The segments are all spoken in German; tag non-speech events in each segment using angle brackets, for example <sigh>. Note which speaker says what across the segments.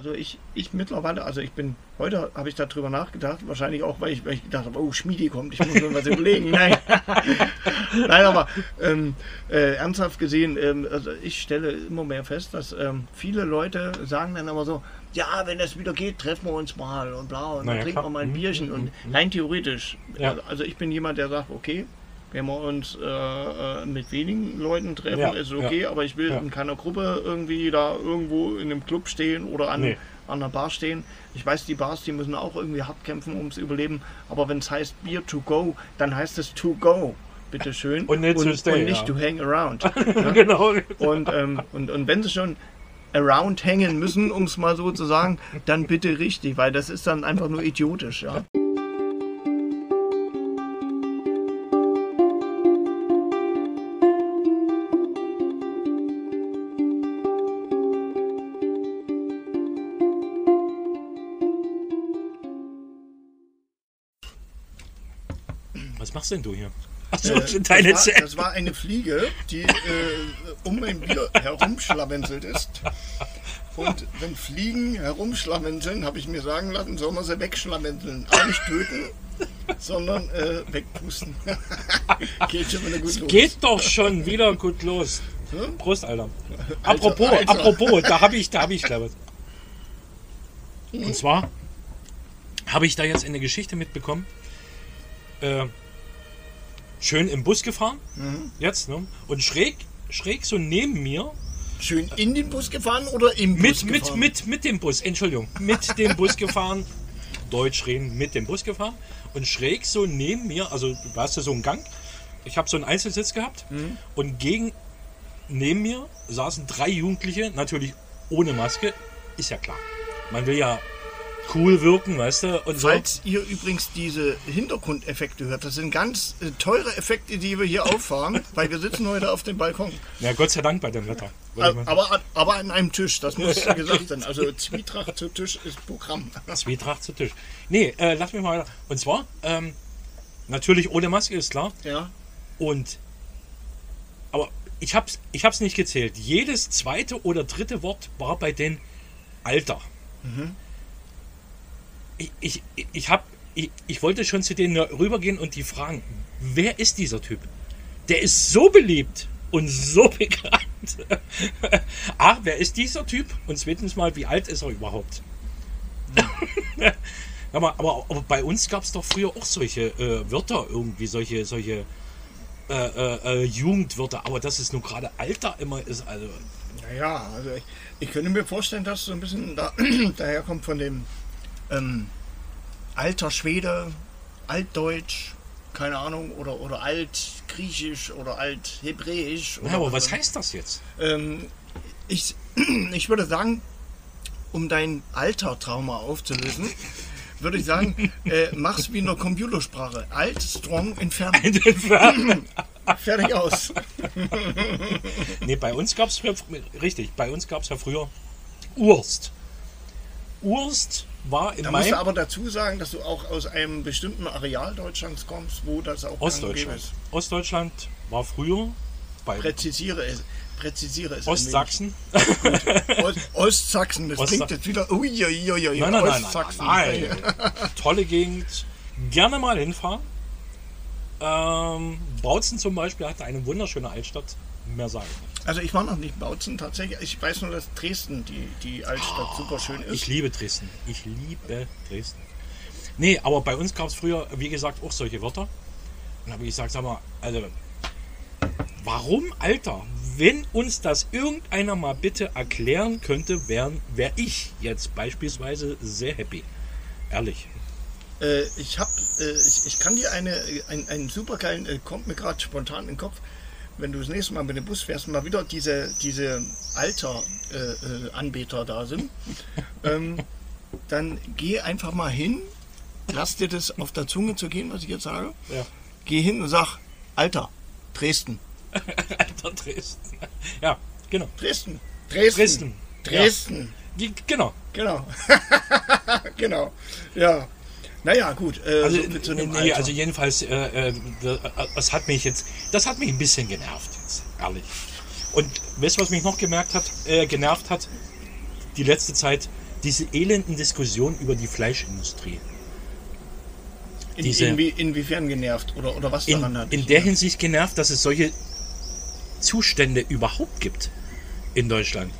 Speaker 1: Also ich, ich mittlerweile, also ich bin, heute habe ich darüber nachgedacht, wahrscheinlich auch, weil ich, weil ich gedacht habe, oh, Schmiedi kommt, ich muss mir was überlegen. <laughs> Nein, Nein aber ähm, äh, ernsthaft gesehen, ähm, also ich stelle immer mehr fest, dass ähm, viele Leute sagen dann aber so, ja, wenn es wieder geht, treffen wir uns mal und bla und
Speaker 2: Naja,
Speaker 1: dann trinken wir mal ein
Speaker 2: Mhm,
Speaker 1: Bierchen
Speaker 2: mhm,
Speaker 1: und
Speaker 2: mhm.
Speaker 1: rein theoretisch.
Speaker 2: Ja.
Speaker 1: Also, also ich bin jemand, der sagt, okay, wenn wir uns äh, äh, mit wenigen Leuten treffen,
Speaker 2: Ja,
Speaker 1: ist okay, aber ich will
Speaker 2: ja.
Speaker 1: in keiner Gruppe irgendwie da irgendwo in einem Club stehen oder an,
Speaker 2: Nee.
Speaker 1: an einer Bar stehen. Ich weiß, die Bars, die müssen auch irgendwie hart kämpfen ums Überleben, aber wenn es heißt Beer to go, dann heißt es to go. Bitte schön.
Speaker 2: Und nicht to stay,
Speaker 1: und nicht
Speaker 2: ja.
Speaker 1: to hang around. <laughs>
Speaker 2: genau.
Speaker 1: Und, ähm, und, und wenn sie schon around hängen müssen, um es mal so zu sagen, dann bitte richtig, weil das ist dann einfach nur idiotisch. Ja.
Speaker 2: Machst denn du hier? Achso,
Speaker 1: Äh, <laughs>
Speaker 2: deine
Speaker 1: das, war, das war eine Fliege, die äh, um mein Bier herumschlawenselt ist. Und wenn Fliegen herumschlawenzeln, habe ich mir sagen lassen, soll man sie wegschlawenzeln. Aber nicht töten, sondern äh, wegpusten. <laughs> Geht schon wieder gut los.
Speaker 2: Geht doch schon wieder gut los.
Speaker 1: Hm?
Speaker 2: Prost, Alter.
Speaker 1: Alter,
Speaker 2: Apropos,
Speaker 1: Alter.
Speaker 2: apropos, da habe ich, da habe ich gleich was. Und zwar habe ich da jetzt eine Geschichte mitbekommen. Äh, schön im Bus gefahren,
Speaker 1: Mhm.
Speaker 2: jetzt, ne? Und schräg, schräg so neben mir,
Speaker 1: Schön in den Bus gefahren oder im
Speaker 2: mit,
Speaker 1: Bus
Speaker 2: mit,
Speaker 1: gefahren?
Speaker 2: mit, mit dem Bus, Entschuldigung, mit dem Bus gefahren, Deutsch reden, mit dem Bus gefahren und schräg so neben mir, also du hast ja so einen Gang, ich habe so einen Einzelsitz gehabt
Speaker 1: Mhm.
Speaker 2: und gegen neben mir saßen drei Jugendliche, natürlich ohne Maske, ist ja klar. Man will ja cool wirken, weißt du, und so.
Speaker 1: Falls ihr übrigens diese Hintergrundeffekte hört, das sind ganz äh, teure Effekte, die wir hier auffahren, <laughs> weil wir sitzen heute auf dem Balkon.
Speaker 2: Ja, Gott sei Dank bei dem Wetter. Mal-
Speaker 1: Aber, an- aber an einem Tisch, das muss <laughs> gesagt sein. Also Zwietracht zu Tisch ist Programm. <laughs>
Speaker 2: Zwietracht zu Tisch. Nee, äh, lass mich mal. Und zwar, ähm, natürlich ohne Maske, ist klar.
Speaker 1: Ja.
Speaker 2: Und aber ich hab's, ich hab's nicht gezählt. Jedes zweite oder dritte Wort war bei den Alter. Ich, ich, ich, hab, ich, ich wollte schon zu denen rübergehen und die fragen, wer ist dieser Typ? Der ist so beliebt und so <laughs> bekannt. A, <laughs> wer ist dieser Typ? Und zweitens mal, wie alt ist er überhaupt? <laughs> aber, aber, aber bei uns gab es doch früher auch solche äh, Wörter irgendwie, solche, solche äh, äh, äh, Jugendwörter. Aber dass es nur gerade Alter immer ist, also
Speaker 1: Naja, also ich, ich könnte mir vorstellen, dass so ein bisschen da, <clears throat> daher kommt von dem ähm, alter Schwede, altdeutsch, keine Ahnung, oder, oder altgriechisch oder althebräisch.
Speaker 2: Ja, aber was heißt das jetzt?
Speaker 1: Ähm, ich, <clears throat> ich würde sagen, um dein Altertrauma aufzulösen, würde ich sagen, äh, mach's wie in der Computersprache. Alt, strong, entfernt. <clears throat> Fertig aus. <laughs>
Speaker 2: nee, bei uns gab es richtig, bei uns gab es ja früher Urst. Urst war in
Speaker 1: Da musst
Speaker 2: meinem
Speaker 1: du aber dazu sagen, dass du auch aus einem bestimmten Areal Deutschlands kommst, wo das auch
Speaker 2: Ostdeutschland.
Speaker 1: ist.
Speaker 2: Ostdeutschland war früher bei
Speaker 1: Präzisiere es. Präzisiere es.
Speaker 2: Ostsachsen.
Speaker 1: Ost, Ostsachsen, das
Speaker 2: Ostsachsen.
Speaker 1: klingt jetzt wieder. Uiuiui,
Speaker 2: Nein, nein, nein, nein, nein, nein. Tolle Gegend. Gerne mal hinfahren. Ähm, Bautzen zum Beispiel hatte eine wunderschöne Altstadt. Mehr sage ich nicht.
Speaker 1: Also ich war noch nicht Bautzen tatsächlich. Ich weiß nur, dass Dresden die, die Altstadt super schön ist.
Speaker 2: Ich liebe Dresden. Ich liebe Dresden. Nee, aber bei uns gab es früher, wie gesagt, auch solche Wörter. Und habe ich gesagt, sag mal, also, warum, Alter? Wenn uns das irgendeiner mal bitte erklären könnte, wäre wär ich jetzt beispielsweise sehr happy. Ehrlich.
Speaker 1: Äh, ich habe, äh, ich, ich kann dir eine, ein, einen supergeilen, äh, kommt mir gerade spontan in den Kopf, wenn du das nächste Mal mit dem Bus fährst und mal wieder diese, diese Alter-Anbieter äh, Anbieter da sind, <laughs> ähm, dann geh einfach mal hin, lass dir das auf der Zunge zu gehen, was ich jetzt sage.
Speaker 2: Ja.
Speaker 1: Geh hin und sag, Alter, Dresden, <laughs>
Speaker 2: Alter Dresden. Ja, genau.
Speaker 1: Dresden, Dresden,
Speaker 2: Dresden.
Speaker 1: Dresden,
Speaker 2: Die- Genau.
Speaker 1: genau, <laughs> genau, ja. Naja, gut, äh,
Speaker 2: Also,
Speaker 1: so
Speaker 2: nee,
Speaker 1: Alter.
Speaker 2: also jedenfalls, äh, äh, das hat mich jetzt, das hat mich ein bisschen genervt jetzt, ehrlich. Und weißt du, was mich noch gemerkt hat, äh, genervt hat? Die letzte Zeit diese elenden Diskussionen über die Fleischindustrie.
Speaker 1: In,
Speaker 2: Diese-
Speaker 1: inwie, inwiefern genervt oder, oder was
Speaker 2: In,
Speaker 1: daran hat?
Speaker 2: in der
Speaker 1: genervt?
Speaker 2: Hinsicht genervt, dass es solche Zustände überhaupt gibt in Deutschland.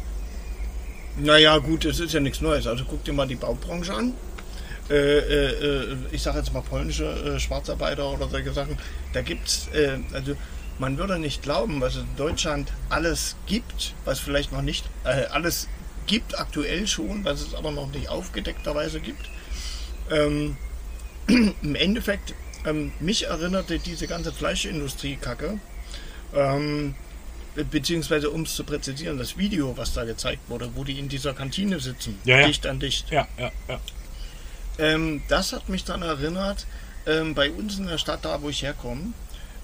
Speaker 1: Naja, gut, es ist ja nichts Neues. Also guck dir mal die Baubranche an. Äh, äh, äh, ich sage jetzt mal polnische äh, Schwarzarbeiter oder solche Sachen. Da gibt's, äh, also man würde nicht glauben, was es in Deutschland alles gibt, was vielleicht noch nicht alles gibt aktuell schon, was es aber noch nicht aufgedeckterweise gibt. Ähm, <clears throat> Im Endeffekt, ähm, mich erinnerte diese ganze Fleischindustrie-Kacke, ähm, beziehungsweise um es zu präzisieren, das Video, was da gezeigt wurde, wo die in dieser Kantine sitzen,
Speaker 2: Ja, ja.
Speaker 1: dicht an dicht.
Speaker 2: Ja, ja, ja.
Speaker 1: Ähm, das hat mich dann erinnert, ähm, bei uns in der Stadt, da wo ich herkomme,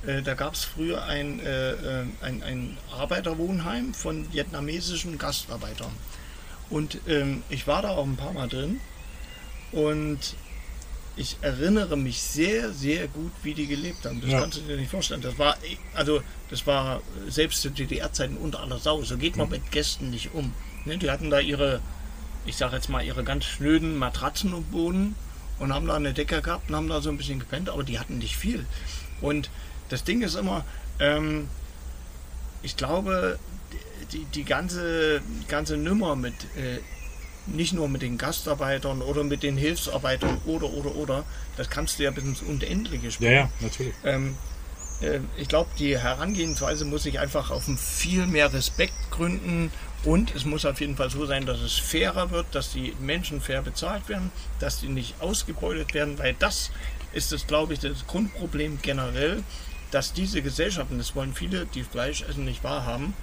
Speaker 1: äh, da gab es früher ein, äh, äh, ein, ein Arbeiterwohnheim von vietnamesischen Gastarbeitern. Und ähm, ich war da auch ein paar Mal drin und ich erinnere mich sehr, sehr gut, wie die gelebt haben. Das
Speaker 2: Ja.
Speaker 1: kannst du dir nicht vorstellen. Das war, also, das war selbst zu DDR-Zeiten unter aller Sau. So geht man mit Gästen nicht um. Ne, die hatten da ihre, ich sag jetzt mal, ihre ganz schnöden Matratzen im Boden und haben da eine Decke gehabt und haben da so ein bisschen gepennt, aber die hatten nicht viel. Und das Ding ist immer, ähm, ich glaube, die, die ganze, ganze Nummer mit, äh, nicht nur mit den Gastarbeitern oder mit den Hilfsarbeitern oder, oder, oder, das kannst du ja bis ins Unendliche
Speaker 2: Ja,
Speaker 1: spielen.
Speaker 2: ja, natürlich.
Speaker 1: Ähm, äh, ich glaube, die Herangehensweise muss sich einfach auf viel mehr Respekt gründen. Und es muss auf jeden Fall so sein, dass es fairer wird, dass die Menschen fair bezahlt werden, dass die nicht ausgebeutet werden, weil das ist glaube ich, das Grundproblem generell, dass diese Gesellschaften, das wollen viele, die Fleisch essen, nicht wahrhaben,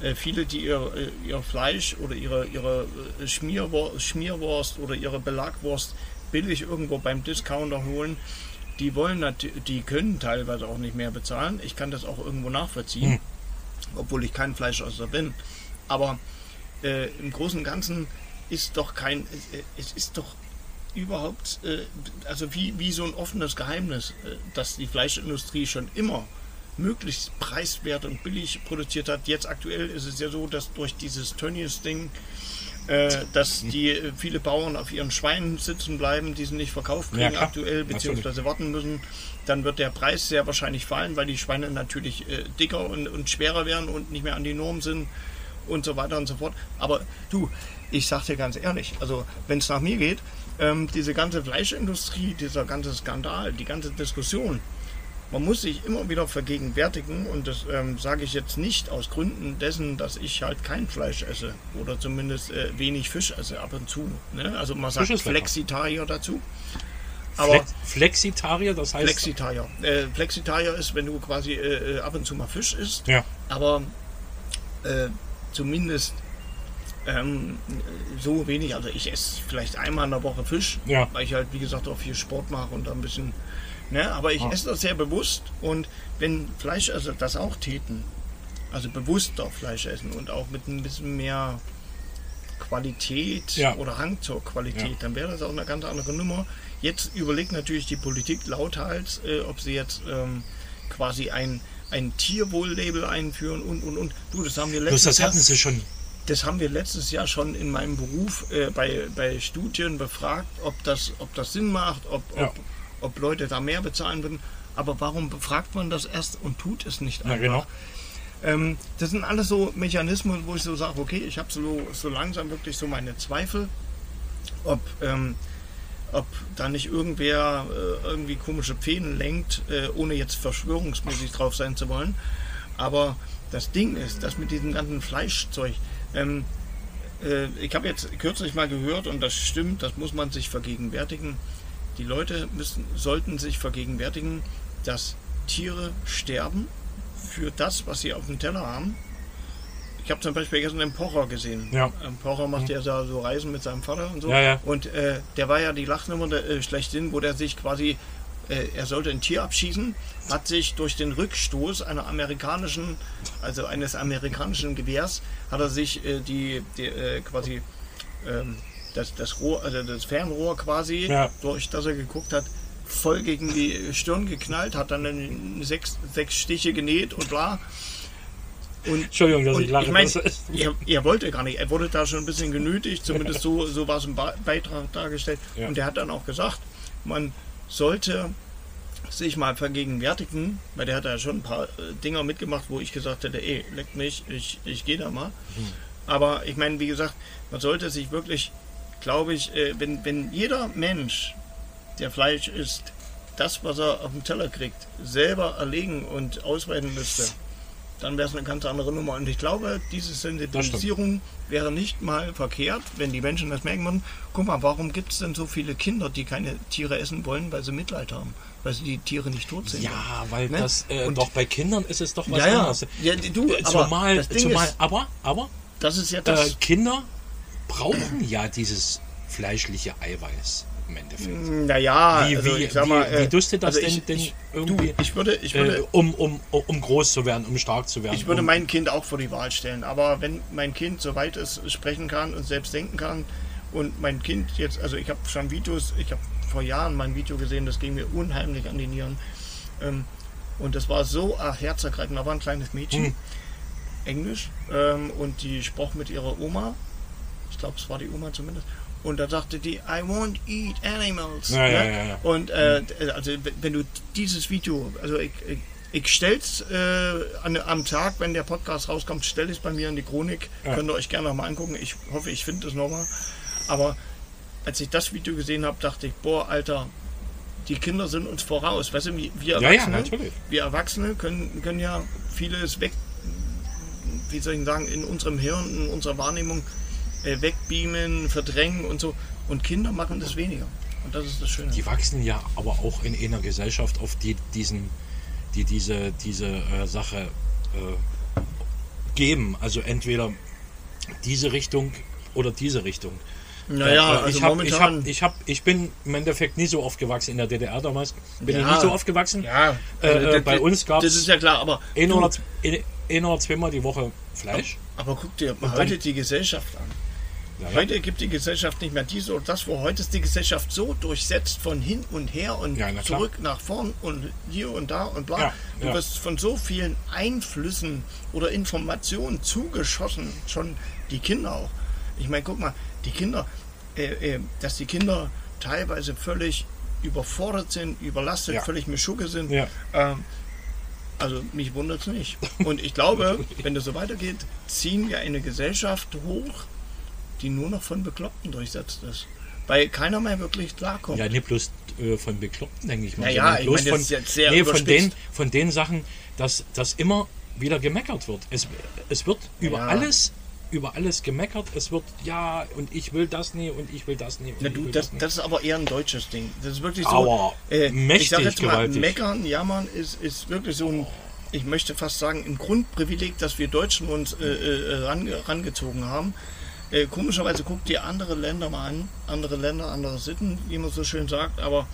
Speaker 1: äh, viele, die ihr, äh, ihr Fleisch oder ihre, ihre äh, Schmierwurst, Schmierwurst oder ihre Belagwurst billig irgendwo beim Discounter holen, die wollen die können teilweise auch nicht mehr bezahlen. Ich kann das auch irgendwo nachvollziehen,
Speaker 2: Hm.
Speaker 1: obwohl ich kein Fleischesser bin. Aber äh, im Großen und Ganzen ist doch kein, äh, es ist doch überhaupt, äh, also wie, wie so ein offenes Geheimnis, äh, dass die Fleischindustrie schon immer möglichst preiswert und billig produziert hat. Jetzt aktuell ist es ja so, dass durch dieses Tönnies-Ding, dass die äh, viele Bauern auf ihren Schweinen sitzen bleiben, die sie nicht verkauft
Speaker 2: Ja,
Speaker 1: kriegen
Speaker 2: klar.
Speaker 1: aktuell, beziehungsweise warten müssen. Dann wird der Preis sehr wahrscheinlich fallen, weil die Schweine natürlich äh, dicker und, und schwerer werden und nicht mehr an die Norm sind und so weiter und so fort. Aber du, ich sag dir ganz ehrlich, also wenn es nach mir geht, ähm, diese ganze Fleischindustrie, dieser ganze Skandal, die ganze Diskussion, man muss sich immer wieder vergegenwärtigen und das ähm, sage ich jetzt nicht aus Gründen dessen, dass ich halt kein Fleisch esse oder zumindest äh, wenig Fisch esse ab und zu. Ne? Also man sagt. Flexitarier dazu. Aber
Speaker 2: Flex Flexitarier, das heißt.
Speaker 1: Flexitarier. Äh, Flexitarier ist, wenn du quasi äh, äh, ab und zu mal Fisch isst,
Speaker 2: Ja,
Speaker 1: aber äh, zumindest ähm, so wenig. Also ich esse vielleicht einmal in der Woche Fisch,
Speaker 2: Ja.
Speaker 1: weil ich halt, wie gesagt, auch viel Sport mache und da ein bisschen. Ne, aber ich
Speaker 2: Ja.
Speaker 1: esse das sehr bewusst und wenn Fleischesser das auch täten, also bewusster Fleisch essen und auch mit ein bisschen mehr Qualität
Speaker 2: Ja.
Speaker 1: oder Hang zur Qualität,
Speaker 2: Ja.
Speaker 1: dann wäre das auch eine ganz andere Nummer. Jetzt überlegt natürlich die Politik lauthals, äh, ob sie jetzt ähm, quasi ein, ein Tierwohl-Label einführen und und und. Du, das haben wir letztes
Speaker 2: das
Speaker 1: Jahr.
Speaker 2: hatten sie schon.
Speaker 1: Das haben wir letztes Jahr schon in meinem Beruf äh, bei, bei Studien befragt, ob das, ob das Sinn macht, ob,
Speaker 2: Ja.
Speaker 1: ob, ob Leute da mehr bezahlen würden. Aber warum befragt man das erst und tut es nicht
Speaker 2: Ja,
Speaker 1: einfach?
Speaker 2: genau.
Speaker 1: Ähm, das sind alles so Mechanismen, wo ich so sage, okay, ich habe so, so langsam wirklich so meine Zweifel, ob, ähm, ob da nicht irgendwer äh, irgendwie komische Pfäden lenkt, äh, ohne jetzt verschwörungsmäßig drauf sein zu wollen. Aber das Ding ist, dass mit diesem ganzen Fleischzeug, ähm, äh, ich habe jetzt kürzlich mal gehört, und das stimmt, das muss man sich vergegenwärtigen, die Leute müssen, sollten sich vergegenwärtigen, dass Tiere sterben für das, was sie auf dem Teller haben. Ich habe zum Beispiel gestern den Pocher gesehen.
Speaker 2: Ja.
Speaker 1: Ähm, Pocher macht ja so so Reisen mit seinem Vater und so.
Speaker 2: Ja, ja.
Speaker 1: Und äh, der war ja die Lachnummer der, äh, schlechthin, wo der sich quasi, äh, er sollte ein Tier abschießen, hat sich durch den Rückstoß einer amerikanischen, also eines amerikanischen Gewehrs, hat er sich äh, die, die äh, quasi ähm, das, das Rohr, also das Fernrohr quasi,
Speaker 2: Ja.
Speaker 1: durch das er geguckt hat, voll gegen die Stirn geknallt, hat dann sechs, sechs Stiche genäht und bla. Und,
Speaker 2: Entschuldigung, dass ich lache.
Speaker 1: Ich mein, er, er wollte gar nicht. Er wurde da schon ein bisschen genötigt, zumindest so, so war es im Beitrag dargestellt.
Speaker 2: Ja.
Speaker 1: Und er hat dann auch gesagt, man sollte sich mal vergegenwärtigen, weil der hat ja schon ein paar äh, Dinger mitgemacht, wo ich gesagt hätte, ey, leck mich, ich, ich gehe da mal.
Speaker 2: Mhm.
Speaker 1: Aber ich meine, wie gesagt, man sollte sich wirklich, glaube ich, äh, wenn, wenn jeder Mensch, der Fleisch isst, das, was er auf dem Teller kriegt, selber erlegen und ausweiten müsste, dann wäre es eine ganz andere Nummer. Und ich glaube, diese Sensibilisierung wäre nicht mal verkehrt, wenn die Menschen das merken würden. Guck mal, warum gibt es denn so viele Kinder, die keine Tiere essen wollen, weil sie Mitleid haben? Weil sie die Tiere nicht tot sehen.
Speaker 2: Ja, weil
Speaker 1: Ne?
Speaker 2: das äh,
Speaker 1: Und-
Speaker 2: doch bei Kindern ist es doch was
Speaker 1: ja, ja.
Speaker 2: anderes.
Speaker 1: ja du,
Speaker 2: Äh,
Speaker 1: aber
Speaker 2: zumal,
Speaker 1: das Ding
Speaker 2: zumal
Speaker 1: ist,
Speaker 2: aber, aber
Speaker 1: das ist ja
Speaker 2: äh,
Speaker 1: das.
Speaker 2: Kinder brauchen ja dieses fleischliche Eiweiß im Endeffekt.
Speaker 1: naja,
Speaker 2: Wie-
Speaker 1: also
Speaker 2: wie-
Speaker 1: ich sag mal,
Speaker 2: wie- wie
Speaker 1: äh,
Speaker 2: dusste das
Speaker 1: also
Speaker 2: denn-
Speaker 1: ich,
Speaker 2: denn
Speaker 1: ich,
Speaker 2: irgendwie?
Speaker 1: Du, ich würde, ich würde,
Speaker 2: Äh, um, um, um groß zu werden, um stark zu werden.
Speaker 1: Ich würde
Speaker 2: um,
Speaker 1: mein Kind auch vor die Wahl stellen. Aber wenn mein Kind so weit ist, sprechen kann und selbst denken kann und mein Kind jetzt, also ich habe schon Videos, ich habe vor Jahren mein Video gesehen, das ging mir unheimlich an die Nieren. Ähm, und das war so ach, herzergreifend. Da war ein kleines Mädchen,
Speaker 2: Hm.
Speaker 1: Englisch, ähm, und die sprach mit ihrer Oma. Ich glaube, es war die Oma zumindest. Und da sagte die, I won't eat animals.
Speaker 2: Ja, ja, ja, ja.
Speaker 1: Und äh, also wenn du dieses Video, also ich, ich, ich stell's äh, an, am Tag, wenn der Podcast rauskommt, stelle ich es bei mir in die Chronik.
Speaker 2: Ja.
Speaker 1: Könnt ihr euch gerne nochmal angucken. Ich hoffe, ich finde es nochmal. Aber als ich das Video gesehen habe, dachte ich, boah, Alter, die Kinder sind uns voraus. Weißt du, wir wir
Speaker 2: Ja, ja,
Speaker 1: Erwachsene, wir Erwachsene können, können ja vieles weg, wie soll ich sagen, in unserem Hirn, in unserer Wahrnehmung äh, wegbeamen, verdrängen und so. Und Kinder machen das weniger. Und das ist das Schöne.
Speaker 2: Die wachsen ja aber auch in einer Gesellschaft, auf die diesen, die diese, diese äh, Sache äh, geben. Also entweder diese Richtung oder diese Richtung.
Speaker 1: naja,
Speaker 2: Äh,
Speaker 1: also
Speaker 2: ich, hab, ich, hab, ich, hab, ich bin im Endeffekt nie so aufgewachsen in der DDR damals. Bin ich
Speaker 1: Ja.
Speaker 2: nicht so aufgewachsen.
Speaker 1: ja,
Speaker 2: Äh,
Speaker 1: also
Speaker 2: äh, bei uns gab's
Speaker 1: Das ist ja klar, aber.
Speaker 2: Ein oder, ein, oder zweimal die Woche Fleisch.
Speaker 1: aber guck dir
Speaker 2: dann-
Speaker 1: heute die Gesellschaft an.
Speaker 2: Ja.
Speaker 1: Heute gibt die Gesellschaft nicht mehr dies oder das, wo heute ist die Gesellschaft so durchsetzt von hin und her und
Speaker 2: Ja, na
Speaker 1: zurück nach vorn und hier und da und bla.
Speaker 2: Ja,
Speaker 1: du wirst von so vielen Einflüssen oder Informationen zugeschossen, schon die Kinder auch. Ich meine, guck mal, die Kinder, äh, äh, dass die Kinder teilweise völlig überfordert sind, überlastet, völlig Mischugge sind.
Speaker 2: Ja.
Speaker 1: Ähm, also mich wundert es nicht. Und ich glaube, <laughs> wenn das so weitergeht, ziehen wir eine Gesellschaft hoch, die nur noch von Bekloppten durchsetzt ist. Weil keiner mehr wirklich klarkommt.
Speaker 2: Ja, nicht bloß äh, von Bekloppten, denke ich mal.
Speaker 1: Naja, ich
Speaker 2: bloß
Speaker 1: meine, das ist jetzt sehr
Speaker 2: nee, von, den, von den Sachen, dass, dass immer wieder gemeckert wird. Es, es wird über
Speaker 1: Ja.
Speaker 2: alles über alles gemeckert. Es wird, ja, und ich will das nie und ich will das nie.
Speaker 1: Na
Speaker 2: ich
Speaker 1: du, das,
Speaker 2: nie.
Speaker 1: das ist aber eher ein deutsches Ding. Das ist wirklich so.
Speaker 2: Aber
Speaker 1: äh, ich
Speaker 2: mächtig
Speaker 1: sag jetzt mal,
Speaker 2: gewaltig.
Speaker 1: meckern, jammern ist, ist wirklich so ein, ich möchte fast sagen, ein Grundprivileg, das wir Deutschen uns äh, äh, range, rangezogen haben. Äh, komischerweise guckt dir andere Länder mal an, andere Länder, andere Sitten, wie man so schön sagt, aber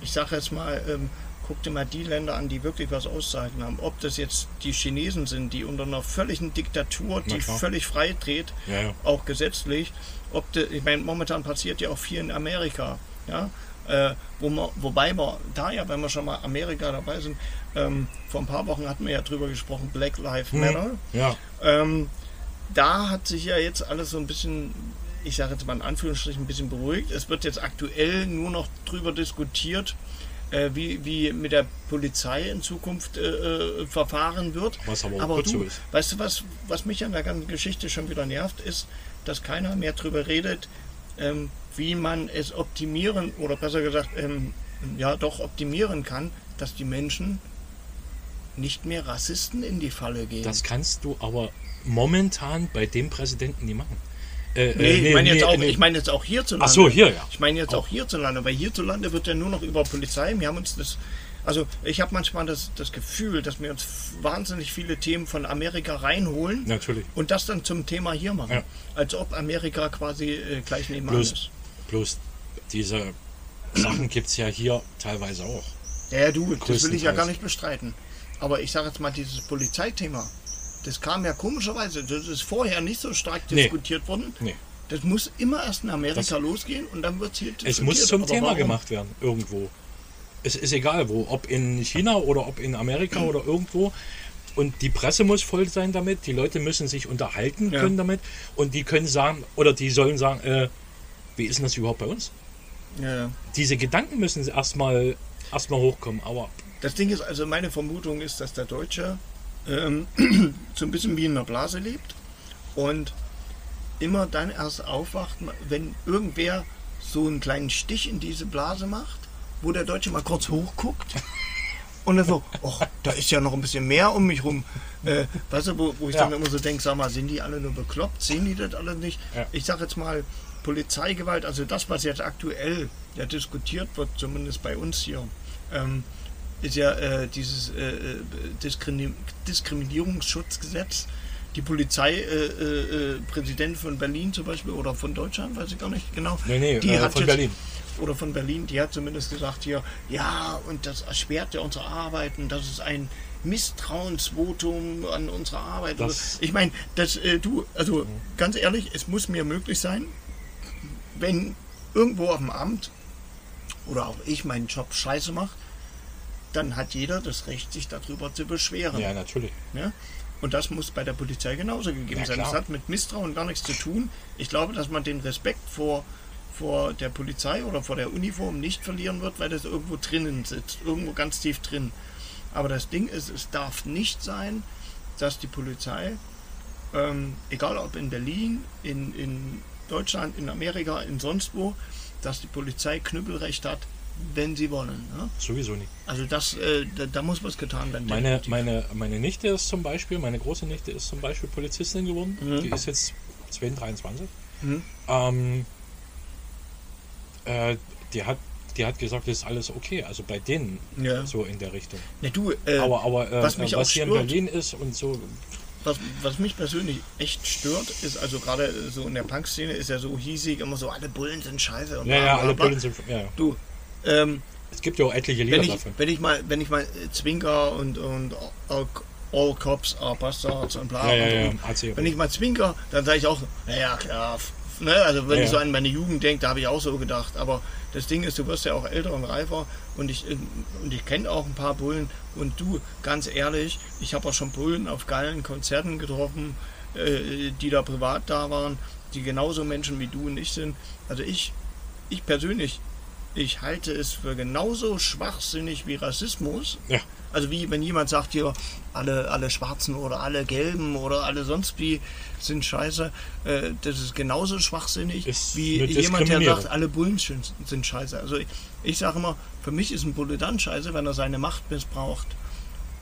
Speaker 1: ich sage jetzt mal, ähm, guck dir mal die Länder an, die wirklich was auszeichnen haben. Ob das jetzt die Chinesen sind, die unter einer völligen Diktatur, die völlig frei dreht,
Speaker 2: Ja, ja.
Speaker 1: auch gesetzlich. Ob de, ich meine, momentan passiert ja auch viel in Amerika. Ja? Äh, wo man, wobei wir da ja, wenn wir schon mal Amerika dabei sind, ähm, vor ein paar Wochen hatten wir ja drüber gesprochen, Black Lives Matter.
Speaker 2: Ja,
Speaker 1: Ähm, da hat sich ja jetzt alles so ein bisschen, ich sage jetzt mal in Anführungsstrichen, ein bisschen beruhigt. Es wird jetzt aktuell nur noch drüber diskutiert, äh, wie, wie mit der Polizei in Zukunft äh, äh, verfahren wird.
Speaker 2: Was aber auch gut
Speaker 1: du,
Speaker 2: ist.
Speaker 1: Weißt du, was, was mich an der ganzen Geschichte schon wieder nervt, ist, dass keiner mehr drüber redet, ähm, wie man es optimieren oder besser gesagt, ähm, ja doch optimieren kann, dass die Menschen nicht mehr Rassisten in die Falle gehen.
Speaker 2: das kannst du aber momentan bei dem Präsidenten nie machen. Äh,
Speaker 1: Nee,
Speaker 2: äh,
Speaker 1: ich meine jetzt,
Speaker 2: nee,
Speaker 1: auch,
Speaker 2: nee.
Speaker 1: ich meine jetzt auch hierzulande.
Speaker 2: Ach so, hier, ja.
Speaker 1: Ich meine jetzt auch hierzulande, weil hierzulande wird ja nur noch über Polizei. Wir haben uns das, also ich habe manchmal das, das Gefühl, dass wir uns wahnsinnig viele Themen von Amerika reinholen
Speaker 2: Natürlich.
Speaker 1: und das dann zum Thema hier machen.
Speaker 2: Ja.
Speaker 1: Als ob Amerika quasi äh, gleich nebenan
Speaker 2: Bloß,
Speaker 1: ist.
Speaker 2: bloß diese Sachen gibt es ja hier teilweise auch.
Speaker 1: Ja, ja, du, das will ich ja gar nicht bestreiten. Aber ich sage jetzt mal, dieses Polizeithema, das kam ja komischerweise, das ist vorher nicht so stark
Speaker 2: Nee.
Speaker 1: diskutiert worden.
Speaker 2: Nee.
Speaker 1: Das muss immer erst in Amerika
Speaker 2: Das-
Speaker 1: losgehen und dann wird es hier
Speaker 2: Es muss zum Thema
Speaker 1: warum?
Speaker 2: gemacht werden, irgendwo. Es ist egal wo, ob in China oder ob in Amerika oder irgendwo. und die Presse muss voll sein damit, die Leute müssen sich unterhalten
Speaker 1: Ja.
Speaker 2: können damit und die können sagen, oder die sollen sagen, äh, wie ist denn das überhaupt bei uns?
Speaker 1: Ja, ja.
Speaker 2: Diese Gedanken müssen erstmal erstmal hochkommen, aber
Speaker 1: Das Ding ist, also meine Vermutung ist, dass der Deutsche ähm, <clears throat> so ein bisschen wie in einer Blase lebt und immer dann erst aufwacht, wenn irgendwer so einen kleinen Stich in diese Blase macht, wo der Deutsche mal kurz hochguckt <laughs> und dann so, ach, da ist ja noch ein bisschen mehr um mich rum. Äh, weißt du, wo, wo ich
Speaker 2: Ja.
Speaker 1: dann immer so denke, sag mal, sind die alle nur bekloppt? Sehen die das alle nicht?
Speaker 2: Ja.
Speaker 1: Ich sag jetzt mal, Polizeigewalt, also das, was jetzt aktuell ja diskutiert wird, zumindest bei uns hier, ähm, ist ja äh, dieses äh, äh, Diskrini Diskriminierungsschutzgesetz. Die Polizeipräsident äh, äh, Präsident von Berlin zum Beispiel oder von Deutschland, weiß ich gar nicht genau.
Speaker 2: Nee, nee,
Speaker 1: die hat
Speaker 2: von
Speaker 1: jetzt,
Speaker 2: Berlin.
Speaker 1: Oder von Berlin, die hat zumindest gesagt hier, ja, und das erschwert ja unsere Arbeit und das ist ein Misstrauensvotum an unsere Arbeit.
Speaker 2: Das-
Speaker 1: Also, ich meine, äh, du, also ganz ehrlich, es muss mir möglich sein, wenn irgendwo auf dem Amt oder auch ich meinen Job scheiße mache, dann hat jeder das Recht, sich darüber zu beschweren.
Speaker 2: Ja, natürlich.
Speaker 1: Ja? Und das muss bei der Polizei genauso gegeben
Speaker 2: Ja,
Speaker 1: sein. Das hat mit Misstrauen gar nichts zu tun. Ich glaube, dass man den Respekt vor, vor der Polizei oder vor der Uniform nicht verlieren wird, weil das irgendwo drinnen sitzt, irgendwo ganz tief drin. Aber das Ding ist, es darf nicht sein, dass die Polizei, ähm, egal ob in Berlin, in, in Deutschland, in Amerika, in sonst wo, dass die Polizei Knüppelrecht hat, wenn sie wollen. Ne?
Speaker 2: Sowieso nicht.
Speaker 1: Also das, äh, da, da muss was getan werden.
Speaker 2: Meine, meine, meine Nichte ist zum Beispiel, meine große Nichte ist zum Beispiel Polizistin geworden.
Speaker 1: Mhm.
Speaker 2: Die ist jetzt 22, 23.
Speaker 1: Mhm.
Speaker 2: Ähm, äh, die, hat, die hat gesagt, das ist alles okay. Also bei denen
Speaker 1: Ja.
Speaker 2: so in der Richtung.
Speaker 1: Ne, du, äh,
Speaker 2: aber aber äh,
Speaker 1: was mich auch
Speaker 2: was hier in
Speaker 1: stört-
Speaker 2: Berlin ist und so,
Speaker 1: was, was mich persönlich echt stört, ist also gerade so in der Punk-Szene ist ja so hiesig, immer so, alle Bullen sind scheiße. Und
Speaker 2: ja,
Speaker 1: bla,
Speaker 2: ja, alle
Speaker 1: bla.
Speaker 2: Bullen sind. Ja.
Speaker 1: Du, ähm,
Speaker 2: Es gibt ja auch etliche Lieder
Speaker 1: wenn, ich,
Speaker 2: davon.
Speaker 1: wenn ich mal, wenn ich mal äh, Zwinker und, und all, all Cops are Bastards und bla.
Speaker 2: Ja, ja,
Speaker 1: und,
Speaker 2: ja.
Speaker 1: Wenn ich mal zwinker, dann sage ich auch, naja, klar. Ne? Also wenn ich so an meine Jugend denke, da habe ich auch so gedacht. Aber das Ding ist, du wirst ja auch älter und reifer und ich, und ich kenne auch ein paar Bullen. Und du, ganz ehrlich, ich habe auch schon Bullen auf geilen Konzerten getroffen, äh, die da privat da waren, die genauso Menschen wie du und ich sind. Also ich, ich persönlich, ich halte es für genauso schwachsinnig wie Rassismus.
Speaker 2: Ja.
Speaker 1: Also wie wenn jemand sagt hier, alle, alle Schwarzen oder alle Gelben oder alle sonst wie sind scheiße, äh, das ist genauso schwachsinnig
Speaker 2: Ist
Speaker 1: wie jemand, der sagt, alle Bullen sind, sind scheiße. Also ich, ich sage immer, für mich ist ein Bulle dann scheiße, wenn er seine Macht missbraucht.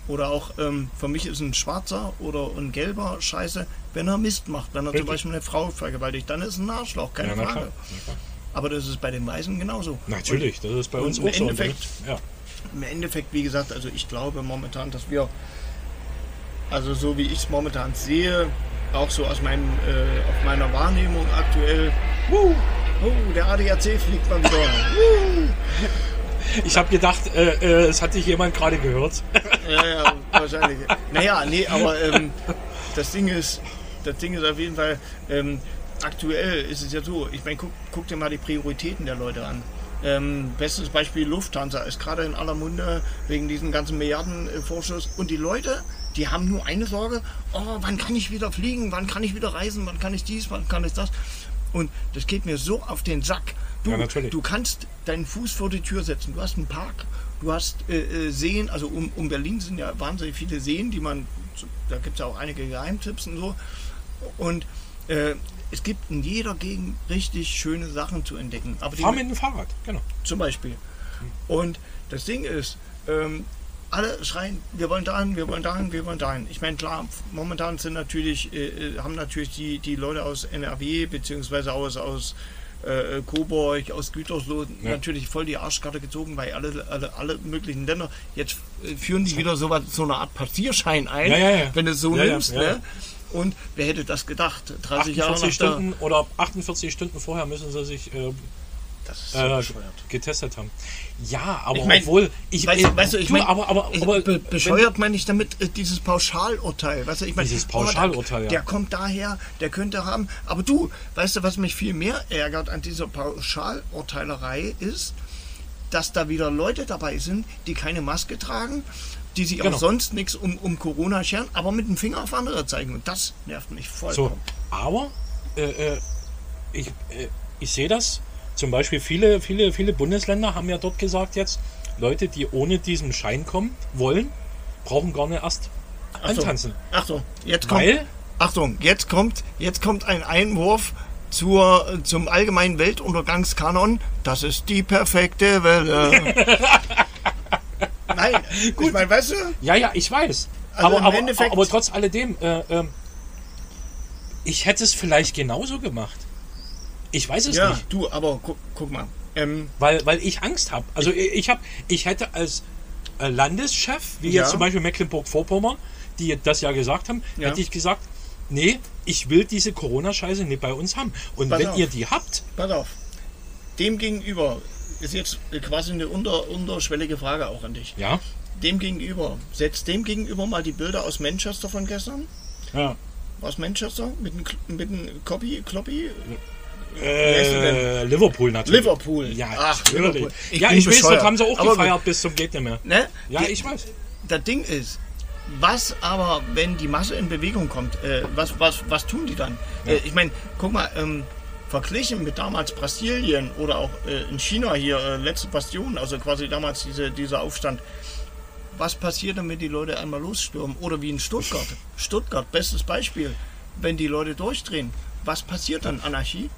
Speaker 1: Oder auch ähm, für mich ist ein Schwarzer oder ein Gelber scheiße, wenn er Mist macht. Wenn er
Speaker 2: Richtig.
Speaker 1: zum Beispiel eine Frau vergewaltigt, dann ist ein Arschloch, keine
Speaker 2: ja, na
Speaker 1: Frage.
Speaker 2: klar. Na klar.
Speaker 1: Aber das ist bei den Weißen genauso.
Speaker 2: Natürlich, das ist bei
Speaker 1: und
Speaker 2: uns
Speaker 1: im
Speaker 2: auch so. Und
Speaker 1: Endeffekt-
Speaker 2: Ja.
Speaker 1: im Endeffekt, wie gesagt, also ich glaube momentan, dass wir, also so wie ich es momentan sehe, auch so aus meinem, äh, auf meiner Wahrnehmung aktuell, wuh, oh, der ADAC fliegt mal wieder. Wuh.
Speaker 2: Ich habe gedacht, äh, äh, es hat dich jemand gerade gehört. <laughs>
Speaker 1: Ja, ja, wahrscheinlich. Naja, nee, aber ähm, das Ding ist, das Ding ist auf jeden Fall, ähm, aktuell ist es ja so, ich meine, guck, guck dir mal die Prioritäten der Leute an. Ähm, bestes Beispiel Lufthansa ist gerade in aller Munde wegen diesen ganzen Milliardenvorschuss. Und die Leute, die haben nur eine Sorge, oh, wann kann ich wieder fliegen, wann kann ich wieder reisen, wann kann ich dies, wann kann ich das. Und das geht mir so auf den Sack. Du,
Speaker 2: Ja, natürlich.
Speaker 1: du kannst deinen Fuß vor die Tür setzen. Du hast einen Park, du hast äh, äh, Seen, also um, um Berlin sind ja wahnsinnig viele Seen, die man, da gibt es ja auch einige Geheimtipps und so. Und äh, es gibt in jeder Gegend richtig schöne Sachen zu entdecken. Aber die,
Speaker 2: Fahr mit dem Fahrrad, genau.
Speaker 1: zum Beispiel. Und das Ding ist, ähm, alle schreien, wir wollen dahin, wir wollen dahin, wir wollen dahin. Ich meine, klar, momentan sind natürlich, äh, äh, haben natürlich die, die Leute aus NRW beziehungsweise aus, aus äh, Coburg, aus Gütersloh
Speaker 2: Ja.
Speaker 1: natürlich voll die Arschkarte gezogen, weil alle, alle, alle möglichen Länder, jetzt äh, führen die wieder so, was, so eine Art Passierschein ein,
Speaker 2: Ja, ja,
Speaker 1: wenn du es so nimmst. Ne? Und wer hätte das gedacht? 30 Jahre nach
Speaker 2: 48
Speaker 1: der,
Speaker 2: Stunden oder 48 Stunden vorher müssen sie sich äh,
Speaker 1: so
Speaker 2: äh, getestet haben. Ja, aber
Speaker 1: Ich mein,
Speaker 2: obwohl ich
Speaker 1: Weißt,
Speaker 2: äh,
Speaker 1: weißt du, ich meine,
Speaker 2: aber aber, aber
Speaker 1: be bescheuert meine ich damit äh, dieses Pauschalurteil. Weißt du, ich meine,
Speaker 2: Dieses
Speaker 1: oh, der-
Speaker 2: Pauschalurteil, ja.
Speaker 1: Der kommt daher, der könnte haben. Aber du, weißt du, was mich viel mehr ärgert an dieser Pauschalurteilerei ist, dass da wieder Leute dabei sind, die keine Maske tragen die sich
Speaker 2: Genau.
Speaker 1: auch sonst nichts um, um Corona scheren, aber mit dem Finger auf andere zeigen. Und das nervt mich
Speaker 2: So,
Speaker 1: vollkommen.
Speaker 2: aber äh, äh, ich, äh, ich sehe das. Zum Beispiel viele, viele, viele Bundesländer haben ja dort gesagt jetzt, Leute, die ohne diesen Schein kommen wollen, brauchen gar nicht erst
Speaker 1: Achtung,
Speaker 2: antanzen.
Speaker 1: Achtung, jetzt kommt,
Speaker 2: Weil?
Speaker 1: Achtung, jetzt kommt, jetzt kommt ein Einwurf zur, zum allgemeinen Weltuntergangskanon. Das ist die perfekte Welle. <laughs> Nein, <laughs> gut, ich meine, weißt du,
Speaker 2: Ja, ja, ich weiß.
Speaker 1: Also
Speaker 2: aber, aber,
Speaker 1: Endeffekt-
Speaker 2: aber trotz alledem, äh, ähm, ich hätte es vielleicht genauso gemacht. Ich weiß es
Speaker 1: ja,
Speaker 2: nicht,
Speaker 1: du, aber guck, guck mal. Ähm,
Speaker 2: weil, weil ich Angst habe. Also ich, ich habe, ich hätte als äh, Landeschef, wie
Speaker 1: Ja.
Speaker 2: jetzt zum Beispiel Mecklenburg-Vorpommern, die das ja gesagt haben,
Speaker 1: Ja.
Speaker 2: hätte ich gesagt, nee, ich will diese Corona-Scheiße nicht bei uns haben. Und
Speaker 1: Pass
Speaker 2: wenn
Speaker 1: auf.
Speaker 2: ihr die habt,
Speaker 1: pass auf. Dem gegenüber ist jetzt quasi eine unter, unterschwellige Frage auch an dich.
Speaker 2: ja,
Speaker 1: Dem gegenüber, setzt dem gegenüber mal die Bilder aus Manchester von gestern.
Speaker 2: ja.
Speaker 1: Aus Manchester mit einem mit einem Copy, Kloppy,
Speaker 2: Äh, Liverpool natürlich.
Speaker 1: Liverpool.
Speaker 2: Ja,
Speaker 1: Ach,
Speaker 2: natürlich.
Speaker 1: Liverpool. Ich
Speaker 2: ja, ich weiß, dort haben sie auch
Speaker 1: Aber
Speaker 2: gefeiert bis zum geht nicht mehr.
Speaker 1: Ne?
Speaker 2: Ja,
Speaker 1: Die-
Speaker 2: ich weiß.
Speaker 1: das Ding ist, was aber, wenn die Masse in Bewegung kommt, äh, was, was, was tun die dann? Äh, ich meine, guck mal, ähm, verglichen mit damals Brasilien oder auch äh, in China hier, äh, letzte Bastion, also quasi damals diese, dieser Aufstand. Was passiert dann, wenn die Leute einmal losstürmen? Oder wie in Stuttgart. Stuttgart, bestes Beispiel. Wenn die Leute durchdrehen, was passiert dann? Anarchie?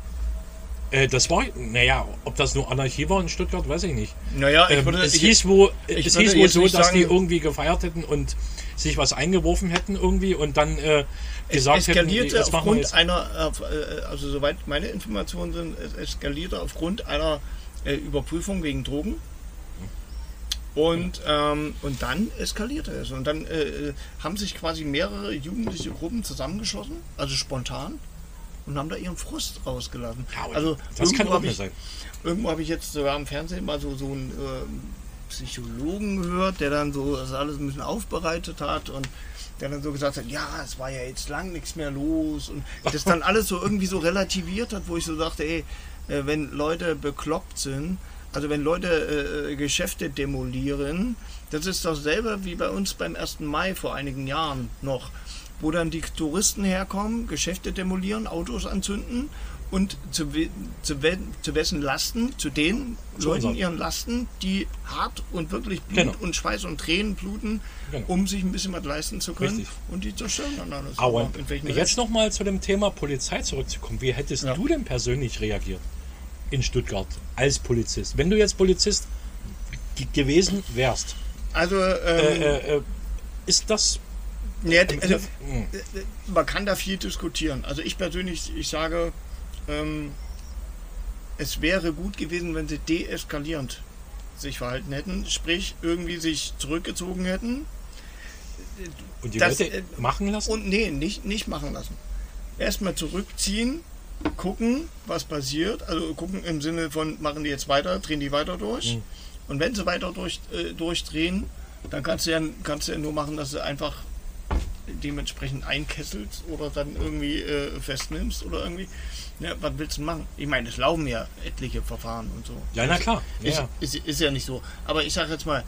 Speaker 2: Äh, das war, naja, ob das nur Anarchie war in Stuttgart, weiß ich nicht.
Speaker 1: Naja,
Speaker 2: Ähm, es hieß wohl,
Speaker 1: ich
Speaker 2: es
Speaker 1: würde
Speaker 2: hieß wohl so, dass die
Speaker 1: sagen-
Speaker 2: irgendwie gefeiert hätten und sich was eingeworfen hätten irgendwie und dann äh, gesagt hätten,
Speaker 1: eskalierte
Speaker 2: wir
Speaker 1: aufgrund einer, äh, also soweit meine Informationen sind, es eskalierte aufgrund einer äh, Überprüfung wegen Drogen. Und, ähm, und dann eskalierte es. Und dann äh, haben sich quasi mehrere jugendliche Gruppen zusammengeschlossen, also spontan, und haben da ihren Frust rausgelassen.
Speaker 2: Ja,
Speaker 1: also
Speaker 2: das kann
Speaker 1: irgendwo
Speaker 2: auch nicht
Speaker 1: ich,
Speaker 2: sein.
Speaker 1: Irgendwo habe ich jetzt sogar im Fernsehen mal so, so einen ähm, Psychologen gehört, der dann so das alles ein bisschen aufbereitet hat und der dann so gesagt hat, ja, es war ja jetzt lang nichts mehr los und das dann alles so irgendwie so relativiert hat, wo ich so dachte, ey, äh, wenn Leute bekloppt sind, also wenn Leute äh, Geschäfte demolieren, das ist dasselbe wie bei uns beim 1. Mai vor einigen Jahren noch, wo dann die Touristen herkommen, Geschäfte demolieren, Autos anzünden und zu, we- zu, we- zu wessen Lasten, zu den
Speaker 2: Zu
Speaker 1: Leuten
Speaker 2: unseren.
Speaker 1: ihren Lasten, die hart und wirklich Blut
Speaker 2: Genau.
Speaker 1: und Schweiß und Tränen bluten,
Speaker 2: Genau.
Speaker 1: um sich ein bisschen was leisten zu können.
Speaker 2: Richtig.
Speaker 1: Und die zerstören dann alles.
Speaker 2: Aber jetzt nochmal zu dem Thema Polizei zurückzukommen. Wie hättest
Speaker 1: Ja.
Speaker 2: du denn persönlich reagiert in Stuttgart als Polizist? Wenn du jetzt Polizist ge- gewesen wärst,
Speaker 1: Also, ähm,
Speaker 2: äh, äh, äh, ist das
Speaker 1: ja, also,
Speaker 2: Hm.
Speaker 1: äh, man kann da viel diskutieren. Also ich persönlich, ich sage, ähm, es wäre gut gewesen, wenn sie deeskalierend sich verhalten hätten, sprich irgendwie sich zurückgezogen hätten
Speaker 2: und die
Speaker 1: Das,
Speaker 2: Leute
Speaker 1: äh,
Speaker 2: machen lassen?
Speaker 1: und nee, nicht, nicht machen lassen. Erstmal zurückziehen, gucken, was passiert. Also gucken im Sinne von, machen die jetzt weiter, drehen die weiter durch.
Speaker 2: Mhm.
Speaker 1: Und wenn sie weiter durch, äh, durchdrehen, dann kannst du, ja, kannst du ja nur machen, dass du einfach dementsprechend einkesselst oder dann irgendwie äh, festnimmst oder irgendwie. Ja, was willst du machen? Ich meine, es laufen ja etliche Verfahren und so.
Speaker 2: ja, na klar. Ja,
Speaker 1: Ist,
Speaker 2: ja.
Speaker 1: ist, ist ja nicht so. Aber ich sage jetzt mal,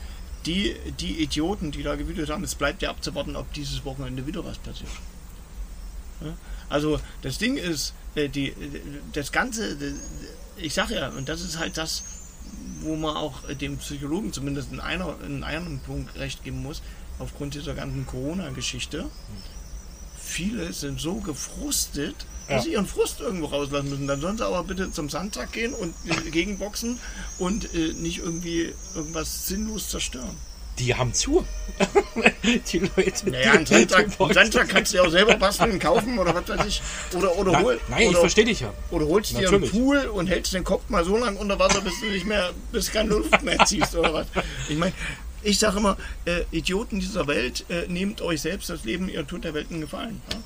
Speaker 1: die, die Idioten, die da gewütet haben, es bleibt ja abzuwarten, ob dieses Wochenende wieder was passiert. Ja? Also das Ding ist, äh, die, das Ganze, äh, ich sage ja, und das ist halt das, wo man auch dem Psychologen zumindest in, einer, in einem Punkt recht geben muss, aufgrund dieser ganzen Corona-Geschichte. Viele sind so gefrustet, dass sie ihren Frust irgendwo rauslassen müssen. Dann sollen sie aber bitte zum Sandsack gehen und äh, gegenboxen und äh, nicht irgendwie irgendwas sinnlos zerstören.
Speaker 2: Die haben zu. <laughs> die Leute.
Speaker 1: Naja, einen Sandsack, einen Sandsack kannst du ja auch selber basteln, kaufen oder was weiß ich. Oder, oder,
Speaker 2: Nein,
Speaker 1: hol,
Speaker 2: nein ich
Speaker 1: oder,
Speaker 2: verstehe dich ja.
Speaker 1: oder holst dir einen. Pool und hältst den Kopf mal so lang unter Wasser, bis du nicht mehr, bis keine Luft mehr ziehst oder was. Ich meine, ich sage immer, äh, Idioten dieser Welt, äh, nehmt euch selbst das Leben, ihr tut der Welt einen Gefallen. Ja?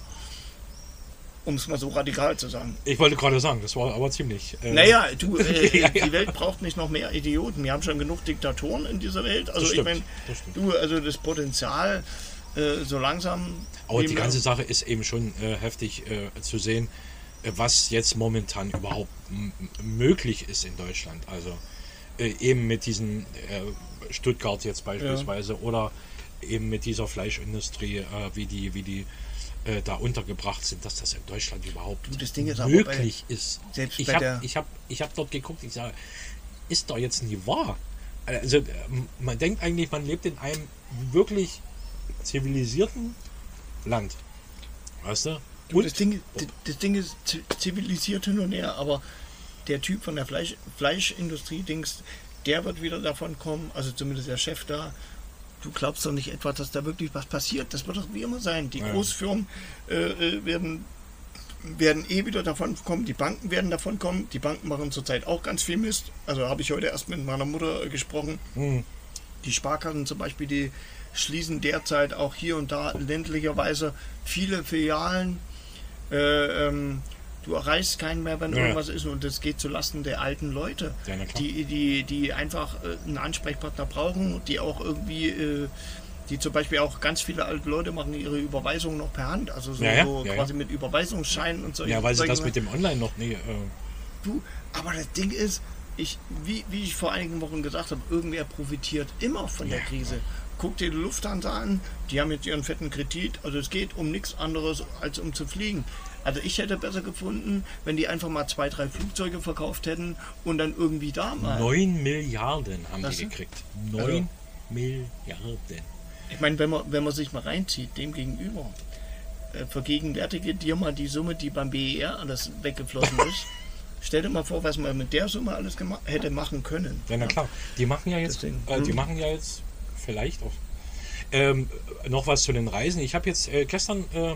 Speaker 1: Um es mal so radikal zu sagen.
Speaker 2: Ich wollte gerade sagen, das war aber ziemlich. Äh,
Speaker 1: Naja, du, <laughs> äh,
Speaker 2: Ja, ja.
Speaker 1: die Welt braucht nicht noch mehr Idioten. Wir haben schon genug Diktatoren in dieser Welt. Also
Speaker 2: Das
Speaker 1: ich
Speaker 2: stimmt,
Speaker 1: meine,
Speaker 2: stimmt.
Speaker 1: du, also das Potenzial äh, so langsam.
Speaker 2: Aber die ganze Sache ist eben schon äh, heftig zu sehen, was jetzt momentan überhaupt möglich ist in Deutschland. Also eben mit diesen Stuttgart jetzt beispielsweise oder eben mit dieser Fleischindustrie, äh, wie die, wie die äh, da untergebracht sind, dass das in Deutschland überhaupt
Speaker 1: Du, ist
Speaker 2: möglich ist.
Speaker 1: selbst
Speaker 2: ich
Speaker 1: bei
Speaker 2: habe ich hab, ich hab dort geguckt, ich sage, ist doch jetzt nie wahr. Also äh, man denkt eigentlich, man lebt in einem wirklich zivilisierten Land. Weißt du?
Speaker 1: Du, das, Ding, das, das Ding ist zi- zivilisiert hin und her, aber der Typ von der Fleisch, Fleischindustrie-Dings, der wird wieder davon kommen, also zumindest der Chef da. Du glaubst doch nicht etwa, dass da wirklich was passiert. Das wird doch wie immer sein. Die
Speaker 2: Ja.
Speaker 1: Großfirmen äh, äh, werden, werden eh wieder davon kommen, die Banken werden davon kommen. Die Banken machen zurzeit auch ganz viel Mist. Also habe ich heute erst mit meiner Mutter äh, gesprochen.
Speaker 2: Hm.
Speaker 1: Die Sparkassen zum Beispiel, die schließen derzeit auch hier und da ländlicherweise viele Filialen. Äh, ähm, du erreichst keinen mehr, wenn
Speaker 2: Ja.
Speaker 1: irgendwas ist und das geht zulasten der alten Leute,
Speaker 2: Ja,
Speaker 1: die, die, die einfach äh, einen Ansprechpartner brauchen, die auch irgendwie, äh, die zum Beispiel auch ganz viele alte Leute machen ihre Überweisungen noch per Hand, also so,
Speaker 2: Ja,
Speaker 1: so quasi mit Überweisungsscheinen und so.
Speaker 2: Ja, weil sie das mit dem Online noch nie. Äh,
Speaker 1: Du, aber das Ding ist, ich, wie, wie ich vor einigen Wochen gesagt habe, irgendwer profitiert immer von der. Krise. Guck dir die Lufthansa an, die haben jetzt ihren fetten Kredit, also es geht um nichts anderes als um zu fliegen. Also ich hätte besser gefunden, wenn die einfach mal zwei, drei Flugzeuge verkauft hätten und dann irgendwie da mal.
Speaker 2: 9 Milliarden haben
Speaker 1: Was
Speaker 2: die gekriegt.
Speaker 1: Also-
Speaker 2: 9 Milliarden.
Speaker 1: Ich meine, wenn man, wenn man sich mal reinzieht, dem gegenüber, äh, vergegenwärtige dir mal die Summe, die beim BER alles weggeflossen <laughs> ist. Stell dir mal vor, was man mit der Summe alles hätte machen können.
Speaker 2: Ja, na klar. Die machen ja jetzt,
Speaker 1: Deswegen,
Speaker 2: äh, die
Speaker 1: hm.
Speaker 2: machen ja jetzt vielleicht auch ähm, noch was zu den Reisen. Ich habe jetzt äh, gestern äh,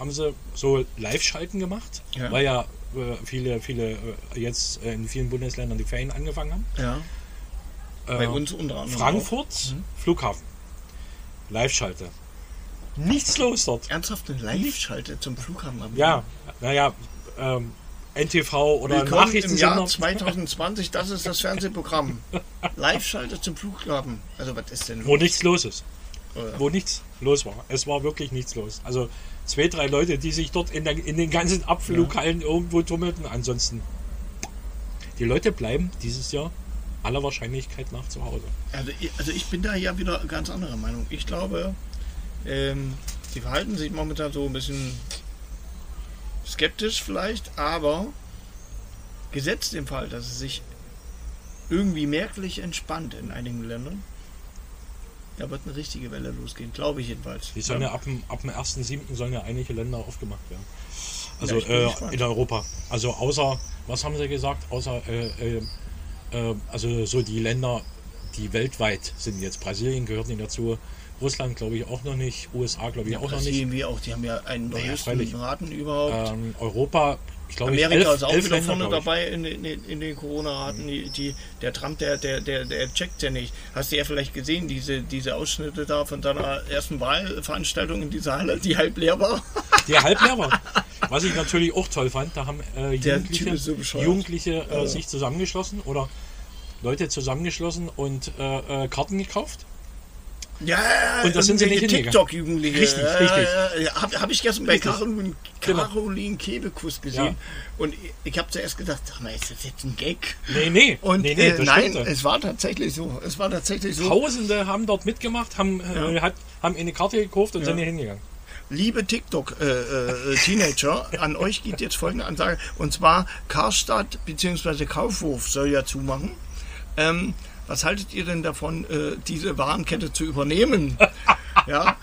Speaker 2: haben sie so Live-Schalten gemacht,
Speaker 1: Ja.
Speaker 2: weil ja äh, viele, viele äh, jetzt äh, in vielen Bundesländern die Ferien angefangen haben.
Speaker 1: Ja,
Speaker 2: Äh,
Speaker 1: bei uns unter anderem.
Speaker 2: Frankfurt,
Speaker 1: Mhm.
Speaker 2: Flughafen. Live-Schalte. Nichts los dort.
Speaker 1: Ernsthaft eine Live-Schalte zum Flughafen haben.
Speaker 2: Ja, naja, ähm, NTV oder
Speaker 1: Willkommen im Jahr
Speaker 2: Nachrichtensender.
Speaker 1: 2020, das ist das Fernsehprogramm. <laughs> Live-Schalte zum Flughafen. Also was ist denn
Speaker 2: Wo nichts los ist.
Speaker 1: Oder?
Speaker 2: Wo nichts los war. Es war wirklich nichts los. Also zwei, drei Leute, die sich dort in, der, in den ganzen Abflughallen irgendwo tummelten. Ansonsten, die Leute bleiben dieses Jahr aller Wahrscheinlichkeit nach zu Hause.
Speaker 1: Also, ich- also ich bin da ja wieder ganz anderer Meinung. Ich glaube, ähm, sie verhalten sich momentan so ein bisschen skeptisch vielleicht, aber gesetzt im Fall, dass es sich irgendwie merklich entspannt in einigen Ländern, da wird eine richtige Welle losgehen, glaube ich jedenfalls.
Speaker 2: Die sollen ja ab dem, ab dem 1.7. sollen ja einige Länder aufgemacht werden. Also
Speaker 1: Ja,
Speaker 2: äh, in Europa. Also außer, was haben sie gesagt? Außer, äh, äh, äh, also so die Länder, die weltweit sind jetzt. Brasilien gehört nicht dazu. Russland glaube ich auch noch nicht. USA glaube ich auch noch nicht.
Speaker 1: Brasilien wie auch, die haben ja einen der
Speaker 2: Naja,
Speaker 1: höchsten. Raten überhaupt.
Speaker 2: Ähm, Europa, ich glaube,
Speaker 1: Amerika
Speaker 2: elf,
Speaker 1: ist auch wieder
Speaker 2: Länder,
Speaker 1: vorne dabei in, den- in, in den Corona-Raten. Die, die, der Trump, der, der, der, der checkt ja nicht. Hast du ja vielleicht gesehen, diese, diese Ausschnitte da von seiner ersten Wahlveranstaltung in dieser Halle, die halb leer war? <laughs>
Speaker 2: Der halb leer war. Was ich natürlich auch toll fand, da haben äh, Jugendliche,
Speaker 1: so.
Speaker 2: Jugendliche äh,
Speaker 1: Ja.
Speaker 2: sich zusammengeschlossen oder Leute zusammengeschlossen und äh, äh, Karten gekauft.
Speaker 1: Ja, ja,
Speaker 2: Und das sind sie nicht.
Speaker 1: TikTok-Jugendliche.
Speaker 2: Richtig,
Speaker 1: ja,
Speaker 2: richtig.
Speaker 1: Ja. Habe hab ich gestern bei. Caroline,
Speaker 2: Genau.
Speaker 1: Caroline Kebekus gesehen. Und ich, habe zuerst gedacht, sag mal, ist das jetzt ein Gag?
Speaker 2: Nee, nee,
Speaker 1: Und
Speaker 2: nee, nee,
Speaker 1: äh, nein, es war tatsächlich so. Es war tatsächlich so.
Speaker 2: Tausende haben dort mitgemacht, haben, äh, hat, haben eine Karte gekauft und sind hier hingegangen.
Speaker 1: Liebe TikTok-Teenager, <laughs> an euch geht jetzt folgende Ansage. Und zwar Karstadt bzw. Kaufhof soll ja zumachen. Ähm, was haltet ihr denn davon, äh, diese Warenkette zu übernehmen? <laughs> ja,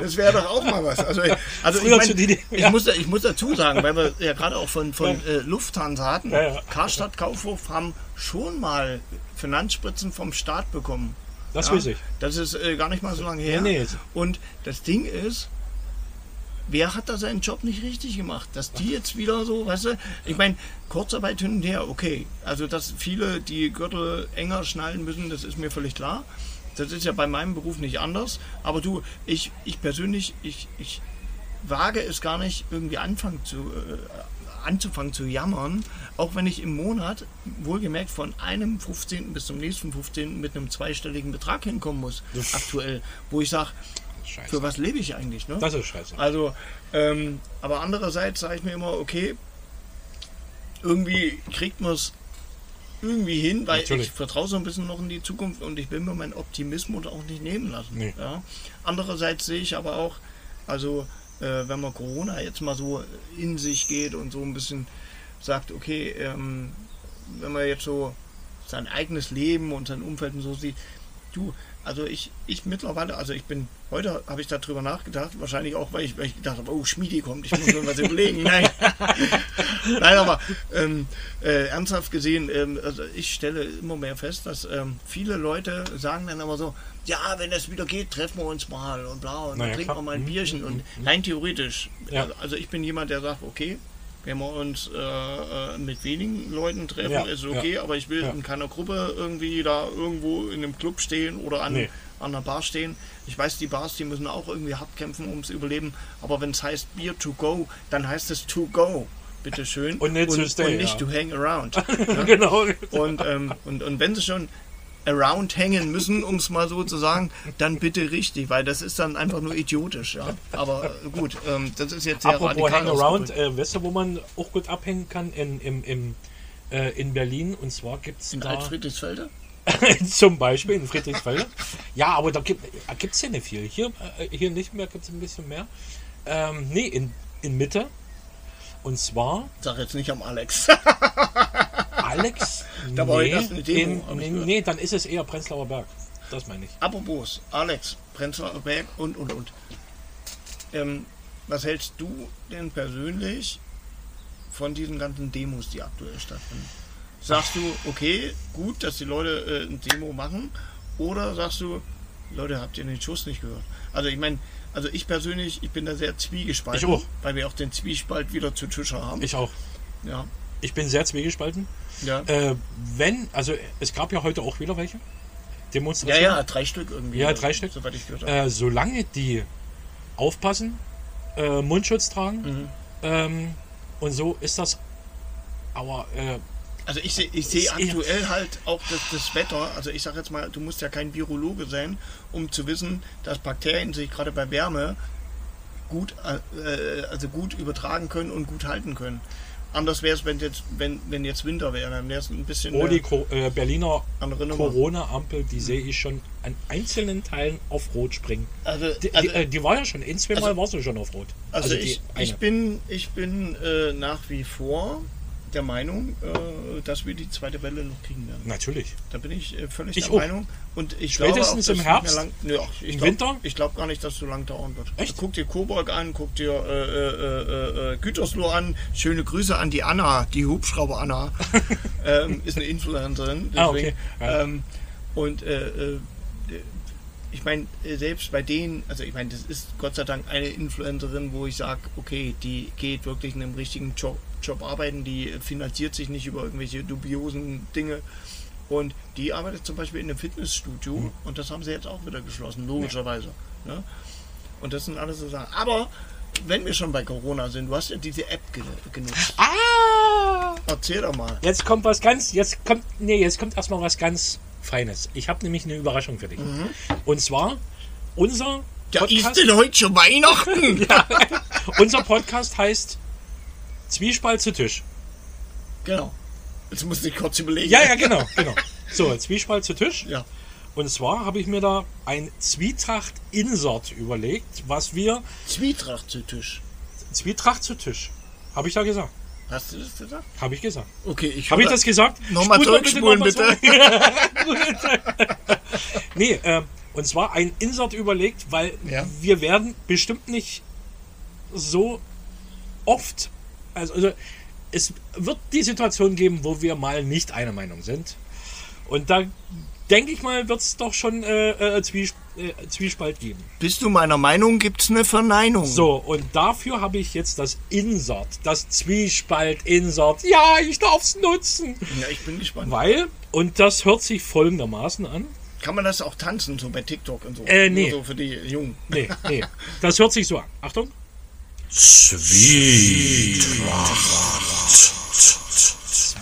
Speaker 1: das wäre doch auch mal was. Also, also ich, mein,
Speaker 2: die-
Speaker 1: ich,
Speaker 2: ja.
Speaker 1: muss, da- ich muss dazu sagen, weil wir <laughs> ja gerade auch von, von äh, Lufthansa hatten,
Speaker 2: Ja, ja.
Speaker 1: Karstadt, Kaufhof haben schon mal Finanzspritzen vom Staat bekommen.
Speaker 2: Das
Speaker 1: Ja,
Speaker 2: weiß ich.
Speaker 1: Das ist äh, gar nicht mal so lange her.
Speaker 2: Nee, nee.
Speaker 1: Und das Ding ist, wer hat da seinen Job nicht richtig gemacht? Dass die jetzt wieder so, weißt du, ich meine, Kurzarbeit hin und her, okay. Also, dass viele die Gürtel enger schnallen müssen, das ist mir völlig klar. Das ist ja bei meinem Beruf nicht anders. Aber du, ich, ich persönlich, ich, ich wage es gar nicht, irgendwie anfangen zu, äh, anzufangen zu jammern, auch wenn ich im Monat, wohlgemerkt von einem 15. bis zum nächsten 15. mit einem zweistelligen Betrag hinkommen muss, aktuell, wo ich sage,
Speaker 2: Scheiße.
Speaker 1: für was lebe ich eigentlich? Ne?
Speaker 2: Das ist scheiße.
Speaker 1: Also, ähm, aber andererseits sage ich mir immer, okay, irgendwie kriegt man es irgendwie hin, weil
Speaker 2: Natürlich.
Speaker 1: ich vertraue so ein bisschen noch in die Zukunft und ich will mir meinen Optimismus auch nicht nehmen lassen.
Speaker 2: Nee.
Speaker 1: Ja. Andererseits sehe ich aber auch, also äh, wenn man Corona jetzt mal so in sich geht und so ein bisschen sagt, okay, ähm, wenn man jetzt so sein eigenes Leben und sein Umfeld und so sieht, du, also ich, ich mittlerweile, also ich bin, heute habe ich darüber nachgedacht, wahrscheinlich auch, weil ich, weil ich gedacht habe, oh, Schmiedi kommt, ich muss mir was überlegen. Nein, <laughs> Nein aber ähm, äh, ernsthaft gesehen, ähm, also ich stelle immer mehr fest, dass ähm, viele Leute sagen dann aber so, ja, wenn es wieder geht, treffen wir uns mal und bla und
Speaker 2: Na
Speaker 1: dann trinken
Speaker 2: klar.
Speaker 1: wir mal ein
Speaker 2: Mhm,
Speaker 1: Bierchen und rein theoretisch,
Speaker 2: Ja.
Speaker 1: also ich bin jemand, der sagt, okay, wenn wir uns äh, äh, mit wenigen Leuten treffen,
Speaker 2: Ja,
Speaker 1: ist okay,
Speaker 2: ja,
Speaker 1: aber ich will
Speaker 2: ja.
Speaker 1: in keiner Gruppe irgendwie da irgendwo in einem Club stehen oder an,
Speaker 2: Nee.
Speaker 1: an einer Bar stehen. Ich weiß, die Bars, die müssen auch irgendwie hart kämpfen ums Überleben, aber wenn es heißt Beer to go, dann heißt es to go. Bitte schön.
Speaker 2: Und nicht to stay,
Speaker 1: und nicht to hang around. <laughs>
Speaker 2: genau.
Speaker 1: Und, ähm, und, und wenn sie schon around hängen müssen, um es mal so zu sagen, dann bitte richtig, weil das ist dann einfach nur idiotisch. Ja. Aber äh, gut, ähm, das ist jetzt sehr
Speaker 2: Apropos
Speaker 1: radikal
Speaker 2: Hangaround, äh, weißt du, wo man auch gut abhängen kann? In, im, im, äh, in Berlin. Und zwar gibt es
Speaker 1: In
Speaker 2: da
Speaker 1: Altfriedrichsfelde? <laughs>
Speaker 2: zum Beispiel in Friedrichsfelde. ja, aber da gibt es ja nicht viel. Hier, äh, hier nicht mehr, gibt es ein bisschen mehr. Ähm, nee, in, in Mitte. Und zwar
Speaker 1: Sag jetzt nicht am Alex. <laughs>
Speaker 2: Alex. <laughs>
Speaker 1: Da war
Speaker 2: nee,
Speaker 1: erst eine Demo,
Speaker 2: in, nee, dann ist es eher Prenzlauer Berg. Das meine ich.
Speaker 1: Apropos, Alex, Prenzlauer Berg und, und, und. Ähm, was hältst du denn persönlich von diesen ganzen Demos, die aktuell stattfinden? Sagst du, okay, gut, dass die Leute äh, ein Demo machen? Oder sagst du, Leute, habt ihr den Schuss nicht gehört? Also ich meine, also ich persönlich, ich bin da sehr zwiegespalten.
Speaker 2: Ich auch.
Speaker 1: Weil wir auch den Zwiespalt wieder zu Tische haben.
Speaker 2: Ich auch.
Speaker 1: ja,
Speaker 2: Ich bin sehr zwiegespalten.
Speaker 1: ja.
Speaker 2: Äh, wenn, also es gab ja heute auch wieder welche.
Speaker 1: ja,
Speaker 2: Demonstrationen.
Speaker 1: ja, drei Stück irgendwie.
Speaker 2: Ja, drei Stück.
Speaker 1: Soweit ich gehört habe.
Speaker 2: Äh, solange die aufpassen, äh, Mundschutz tragen
Speaker 1: Mhm.
Speaker 2: ähm, und so ist das. Aber äh,
Speaker 1: Also ich sehe ich seh
Speaker 2: eher-
Speaker 1: aktuell halt auch das, das Wetter, also ich sage jetzt mal, du musst ja kein Virologe sein, um zu wissen, dass Bakterien sich gerade bei Wärme gut, äh, also gut übertragen können und gut halten können. Anders wäre es, wenn jetzt, wenn, wenn jetzt Winter wäre, dann wäre es ein bisschen
Speaker 2: oh, die Co äh, Berliner. Corona-Ampel, die sehe ich schon an einzelnen Teilen auf Rot springen.
Speaker 1: Also,
Speaker 2: Die,
Speaker 1: also,
Speaker 2: die, äh, die war ja schon, ein, zweimal
Speaker 1: also-
Speaker 2: war sie schon auf Rot.
Speaker 1: also
Speaker 2: die
Speaker 1: ich, ich bin, ich bin äh, nach wie vor der Meinung, äh, dass wir die zweite Welle noch kriegen werden.
Speaker 2: Natürlich.
Speaker 1: Da bin ich äh, völlig
Speaker 2: Ich
Speaker 1: der
Speaker 2: auch.
Speaker 1: Meinung. Und ich
Speaker 2: Spätestens
Speaker 1: glaube auch,
Speaker 2: im Herbst?
Speaker 1: Lang, Nö, ach, ich
Speaker 2: Im
Speaker 1: glaub,
Speaker 2: Winter?
Speaker 1: Ich glaube gar nicht, dass es so lang dauern wird.
Speaker 2: Echt?
Speaker 1: Guck dir Coburg an, guck dir äh, äh, äh, äh, Gütersloh an. Schöne Grüße an die Anna, die Hubschrauber Anna. <laughs> ähm, ist eine Influencerin.
Speaker 2: Ah,
Speaker 1: Deswegen,
Speaker 2: okay. Ja.
Speaker 1: ähm, und ich meine, selbst bei denen, also ich meine, das ist Gott sei Dank eine Influencerin, wo ich sage, okay, die geht wirklich in einem richtigen Job, Job arbeiten, die finanziert sich nicht über irgendwelche dubiosen Dinge. Und die arbeitet zum Beispiel in einem Fitnessstudio
Speaker 2: Mhm.
Speaker 1: und das haben sie jetzt auch wieder geschlossen, logischerweise. Ne? Und das sind alles so Sachen. Aber wenn wir schon bei Corona sind, du hast ja diese App ge genutzt.
Speaker 2: Ah!
Speaker 1: Erzähl doch mal.
Speaker 2: Jetzt kommt was ganz, jetzt kommt, nee, jetzt kommt erstmal was ganz Feines. Ich habe nämlich eine Überraschung für dich. Und zwar unser
Speaker 1: Mhm. Ja, ist denn heute schon Weihnachten? <laughs>
Speaker 2: unser Podcast heißt Zwiespalt zu Tisch.
Speaker 1: Genau. Jetzt muss ich kurz überlegen.
Speaker 2: Ja, ja, genau, genau. So, Zwiespalt zu Tisch.
Speaker 1: Ja.
Speaker 2: Und zwar habe ich mir da ein Zwietracht-Insert überlegt, was wir.
Speaker 1: Zwietracht zu Tisch.
Speaker 2: Zwietracht zu Tisch. Habe ich da gesagt.
Speaker 1: Hast du das gesagt?
Speaker 2: Habe ich gesagt.
Speaker 1: Okay, ich
Speaker 2: Habe ich das gesagt?
Speaker 1: Nochmal
Speaker 2: Spul mal
Speaker 1: zurückspulen, bitte.
Speaker 2: zurück. <laughs> nee, äh, und zwar ein Insert überlegt, weil
Speaker 1: Ja.
Speaker 2: wir werden bestimmt nicht so oft, also, also es wird die Situation geben, wo wir mal nicht einer Meinung sind. Und da denke ich mal, wird es doch schon äh, äh, Zwies äh, Zwiespalt geben.
Speaker 1: Bist du meiner Meinung, gibt's eine Verneinung?
Speaker 2: So, und dafür habe ich jetzt das Insert, das Zwiespalt-Insert. Ja, ich darf es nutzen.
Speaker 1: Ja, ich bin gespannt.
Speaker 2: Weil, und das hört sich folgendermaßen an.
Speaker 1: Kann man das auch tanzen, so bei TikTok und so?
Speaker 2: Äh, nee.
Speaker 1: Nur so für die Jungen.
Speaker 2: Nee, nee. <laughs> Das hört sich so an. Achtung.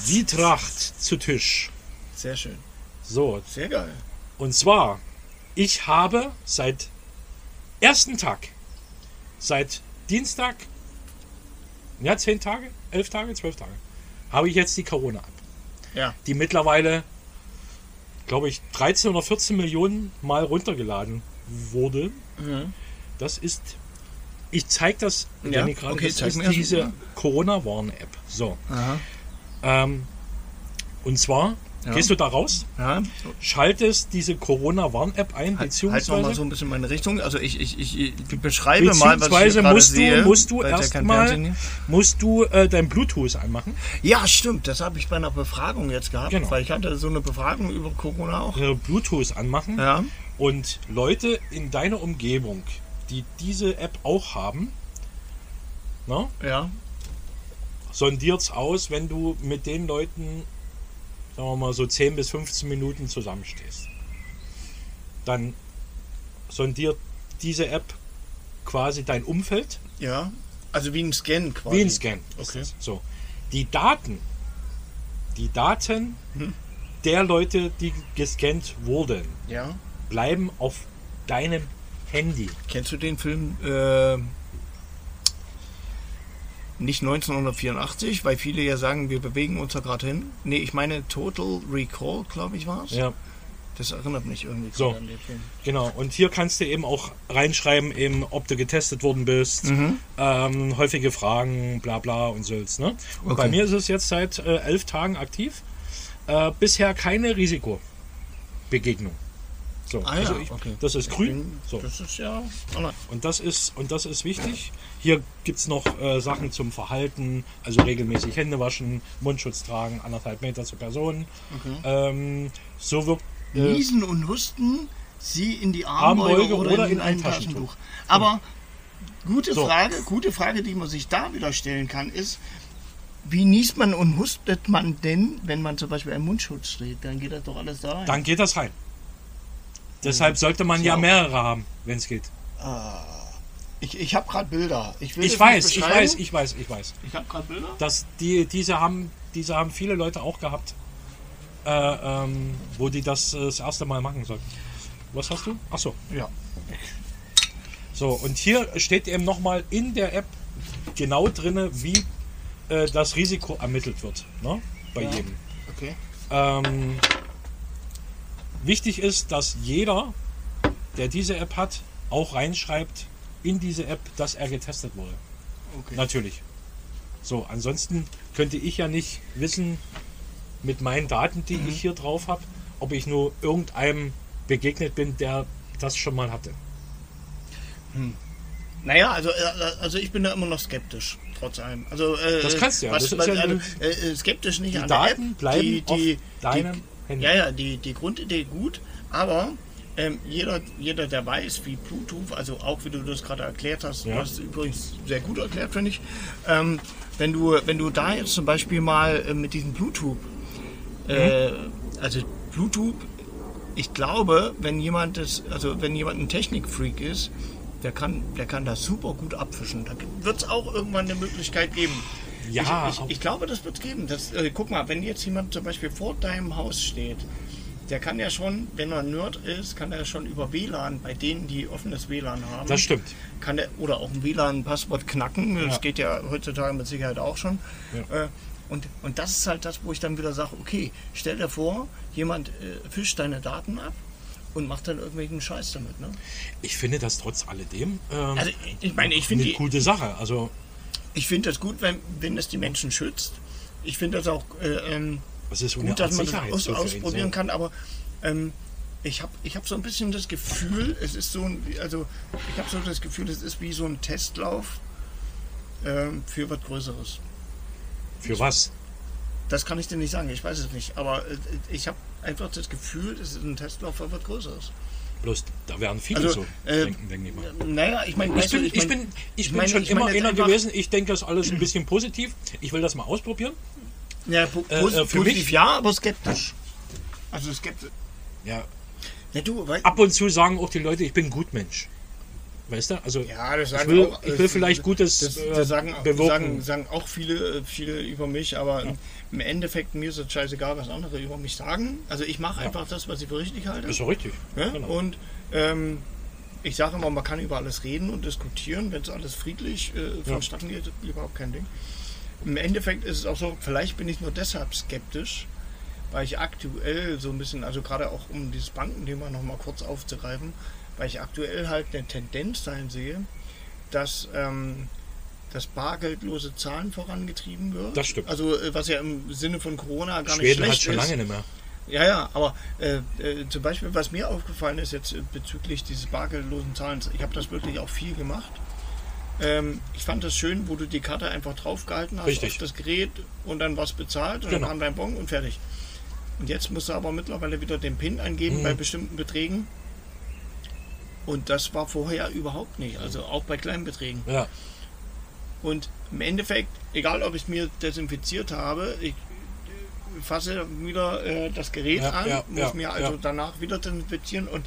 Speaker 2: Zwietracht zu Tisch.
Speaker 1: Sehr schön.
Speaker 2: So,
Speaker 1: Sehr geil.
Speaker 2: und zwar, ich habe seit ersten Tag, seit Dienstag, ja, zehn Tage, elf Tage, zwölf Tage, habe ich jetzt die Corona ab.
Speaker 1: Ja.
Speaker 2: die mittlerweile, glaube ich, 13 oder 14 Millionen Mal runtergeladen wurde.
Speaker 1: Mhm.
Speaker 2: Das ist, ich zeige das,
Speaker 1: Ja,
Speaker 2: Danny, gerade,
Speaker 1: okay,
Speaker 2: das
Speaker 1: zeig
Speaker 2: ist diese. Corona-Warn-App. So, ähm, und zwar
Speaker 1: Ja.
Speaker 2: gehst du da raus,
Speaker 1: Ja.
Speaker 2: schaltest diese Corona-Warn-App ein,
Speaker 1: Halt, halt
Speaker 2: beziehungsweise
Speaker 1: noch mal so ein bisschen meine Richtung. Also ich, ich, ich, ich beschreibe mal, was ich gerade
Speaker 2: musst du,
Speaker 1: sehe,
Speaker 2: musst du erstmal musst du äh, dein Bluetooth anmachen.
Speaker 1: Ja, stimmt. Das habe ich bei einer Befragung jetzt gehabt,
Speaker 2: Genau.
Speaker 1: weil ich hatte so eine Befragung über Corona auch.
Speaker 2: Äh, Bluetooth anmachen.
Speaker 1: Ja.
Speaker 2: Und Leute in deiner Umgebung, die diese App auch haben, ne,
Speaker 1: Ja.
Speaker 2: sondiert's aus, wenn du mit den Leuten, sagen wir mal, so 10 bis 15 Minuten zusammenstehst. Dann sondiert diese App quasi dein Umfeld
Speaker 1: Ja. Also wie ein Scan quasi.
Speaker 2: wie ein Scan.
Speaker 1: Okay.
Speaker 2: So. Die Daten, die Daten
Speaker 1: Hm.
Speaker 2: der Leute, die gescannt wurden,
Speaker 1: Ja.
Speaker 2: bleiben auf deinem Handy.
Speaker 1: Kennst du den Film äh, nicht 1984, weil viele ja sagen, wir bewegen uns da gerade hin. Nee, ich meine Total Recall, glaube ich, war es.
Speaker 2: Ja,
Speaker 1: Das erinnert mich irgendwie
Speaker 2: So.
Speaker 1: an den Film.
Speaker 2: genau. Und hier kannst du eben auch reinschreiben, eben, ob du getestet worden bist,
Speaker 1: Mhm.
Speaker 2: ähm, häufige Fragen, bla bla und so's. Ne? Und
Speaker 1: Okay.
Speaker 2: bei mir ist es jetzt seit äh, elf Tagen aktiv. Äh, bisher keine Risikobegegnung. So,
Speaker 1: Ah ja,
Speaker 2: also ich,
Speaker 1: okay.
Speaker 2: das ist grün. So.
Speaker 1: Das ist ja.
Speaker 2: Und das ist, und das ist wichtig. Hier gibt es noch äh, Sachen zum Verhalten, also regelmäßig Hände waschen, Mundschutz tragen, anderthalb Meter zur Person.
Speaker 1: Okay.
Speaker 2: Ähm, so wird äh,
Speaker 1: Niesen und Husten, sie in die Armbeuge,
Speaker 2: Armbeuge
Speaker 1: oder,
Speaker 2: oder
Speaker 1: in,
Speaker 2: in
Speaker 1: ein
Speaker 2: ein
Speaker 1: Taschentuch.
Speaker 2: Taschentuch.
Speaker 1: Aber gute
Speaker 2: So.
Speaker 1: Frage, gute Frage, die man sich da wieder stellen kann, ist, wie niest man und hustet man denn, wenn man zum Beispiel einen Mundschutz trägt? Dann geht das doch alles da rein.
Speaker 2: dann geht das rein. Deshalb sollte man ja mehrere haben, wenn es geht.
Speaker 1: Ich, ich habe gerade Bilder. Ich, will
Speaker 2: Ich weiß, ich weiß, ich weiß, ich weiß.
Speaker 1: Ich habe gerade Bilder.
Speaker 2: dass die, diese haben, diese haben viele Leute auch gehabt, äh, ähm, wo die das äh, das erste Mal machen sollten. Was hast du? Ach so.
Speaker 1: Ja.
Speaker 2: So, und hier steht eben nochmal in der App genau drinne, wie äh, das Risiko ermittelt wird. Ne? Bei
Speaker 1: Ja.
Speaker 2: jedem.
Speaker 1: Okay.
Speaker 2: Ähm, wichtig ist, dass jeder, der diese App hat, auch reinschreibt in diese App, dass er getestet wurde.
Speaker 1: okay.
Speaker 2: Natürlich. So, ansonsten könnte ich ja nicht wissen, mit meinen Daten, die
Speaker 1: Mhm.
Speaker 2: ich hier drauf habe, ob ich nur irgendeinem begegnet bin, der das schon mal hatte.
Speaker 1: Naja, also, äh, also ich bin da immer noch skeptisch, trotz allem. Also, äh,
Speaker 2: Das kannst du ja,
Speaker 1: Was,
Speaker 2: das ist
Speaker 1: was,
Speaker 2: ja
Speaker 1: also, äh, äh, skeptisch nicht
Speaker 2: Die
Speaker 1: an der
Speaker 2: Daten
Speaker 1: App.
Speaker 2: bleiben
Speaker 1: die, die,
Speaker 2: auf deinem
Speaker 1: die,
Speaker 2: Handy.
Speaker 1: Ja, ja, die, die Grundidee gut, aber ähm, jeder, jeder, der weiß, wie Bluetooth, also auch wie du das gerade erklärt hast,
Speaker 2: Ja.
Speaker 1: du hast es übrigens sehr gut erklärt, finde ich. Ähm, wenn, du, wenn du da jetzt zum Beispiel mal äh, mit diesem Bluetooth, äh, also Bluetooth, ich glaube, wenn jemand das, also wenn jemand ein Technikfreak ist, der kann, der kann das super gut abfischen. Da wird es auch irgendwann eine Möglichkeit geben.
Speaker 2: Ja,
Speaker 1: ich, ich, ich glaube, das wird es geben. Das, äh, guck mal, wenn jetzt jemand zum Beispiel vor deinem Haus steht, der kann ja schon, wenn er Nerd ist, kann er schon über WLAN, bei denen, die offenes WLAN haben,
Speaker 2: Das stimmt.
Speaker 1: kann er oder auch ein WLAN-Passwort knacken. Das
Speaker 2: Ja.
Speaker 1: geht ja heutzutage mit Sicherheit auch schon.
Speaker 2: Ja.
Speaker 1: Äh, und, und das ist halt das, wo ich dann wieder sage, okay, stell dir vor, jemand äh, fischt deine Daten ab und macht dann irgendwelchen Scheiß damit. Ne?
Speaker 2: Ich finde das trotz alledem ähm,
Speaker 1: Also ich meine, ich
Speaker 2: eine
Speaker 1: die-
Speaker 2: gute Sache. Also,
Speaker 1: ich finde das gut, wenn, wenn es die Menschen schützt. Ich finde das auch äh, ähm,
Speaker 2: das so
Speaker 1: gut, dass man das aus, ausprobieren kann, aber ähm, ich habe ich hab so ein bisschen das Gefühl, es ist so ein, also ich habe so das Gefühl, es ist wie so ein Testlauf ähm, für was Größeres.
Speaker 2: Für was?
Speaker 1: Das kann ich dir nicht sagen, ich weiß es nicht, aber äh, ich habe einfach das Gefühl, es ist ein Testlauf für was Größeres.
Speaker 2: Bloß, da werden viele
Speaker 1: Also,
Speaker 2: so
Speaker 1: äh,
Speaker 2: denken, denke ich mal.
Speaker 1: Naja, ich meine,
Speaker 2: Ich bin, ich
Speaker 1: mein-
Speaker 2: bin, ich bin
Speaker 1: meine-
Speaker 2: schon
Speaker 1: ich
Speaker 2: immer einer gewesen. Ich denke, das alles ein bisschen positiv. Ich will das mal ausprobieren.
Speaker 1: ja, po
Speaker 2: äh, äh, für
Speaker 1: positiv
Speaker 2: mich-
Speaker 1: ja, aber skeptisch. Also skeptisch.
Speaker 2: Ja,
Speaker 1: Ja, du,
Speaker 2: ab und zu sagen auch die Leute, ich bin Gutmensch. Weißt du? Also
Speaker 1: Ja, das
Speaker 2: ich
Speaker 1: sagen
Speaker 2: will,
Speaker 1: auch,
Speaker 2: ich will vielleicht Gutes
Speaker 1: das,
Speaker 2: äh,
Speaker 1: das sagen,
Speaker 2: bewirken.
Speaker 1: sagen, sagen auch viele, viele über mich, aber im Endeffekt mir ist es scheißegal, was andere über mich sagen. Also ich mache einfach das, was ich für richtig halte.
Speaker 2: ist doch richtig.
Speaker 1: Ja?
Speaker 2: Genau.
Speaker 1: Und ähm, ich sage immer, man kann über alles reden und diskutieren, wenn es alles friedlich äh, vonstatten geht, überhaupt kein Ding. Im Endeffekt ist es auch so, vielleicht bin ich nur deshalb skeptisch, weil ich aktuell so ein bisschen, also gerade auch um dieses Bankenthema nochmal kurz aufzugreifen, weil ich aktuell halt eine Tendenz sein sehe, dass ähm, das bargeldlose Zahlen vorangetrieben wird.
Speaker 2: Das stimmt.
Speaker 1: Also äh, was ja im Sinne von Corona gar
Speaker 2: Schweden
Speaker 1: nicht
Speaker 2: hat
Speaker 1: schlecht
Speaker 2: schon
Speaker 1: ist.
Speaker 2: lange nicht mehr.
Speaker 1: Ja, ja, aber äh, äh, zum Beispiel, was mir aufgefallen ist jetzt äh, bezüglich dieses bargeldlosen Zahlens, ich habe das wirklich auch viel gemacht. Ähm, ich fand das schön, wo du die Karte einfach draufgehalten hast
Speaker 2: Richtig.
Speaker 1: auf das Gerät und dann was bezahlt und
Speaker 2: Genau.
Speaker 1: dann kam dein Bon und fertig. Und jetzt musst du aber mittlerweile wieder den PIN eingeben
Speaker 2: Mhm.
Speaker 1: bei bestimmten Beträgen. Und das war vorher überhaupt nicht, also auch bei kleinen Beträgen.
Speaker 2: Ja,
Speaker 1: Und im Endeffekt, egal ob ich mir desinfiziert habe, ich fasse wieder äh, das Gerät
Speaker 2: Ja,
Speaker 1: an,
Speaker 2: ja,
Speaker 1: muss
Speaker 2: ja,
Speaker 1: mir also danach wieder desinfizieren und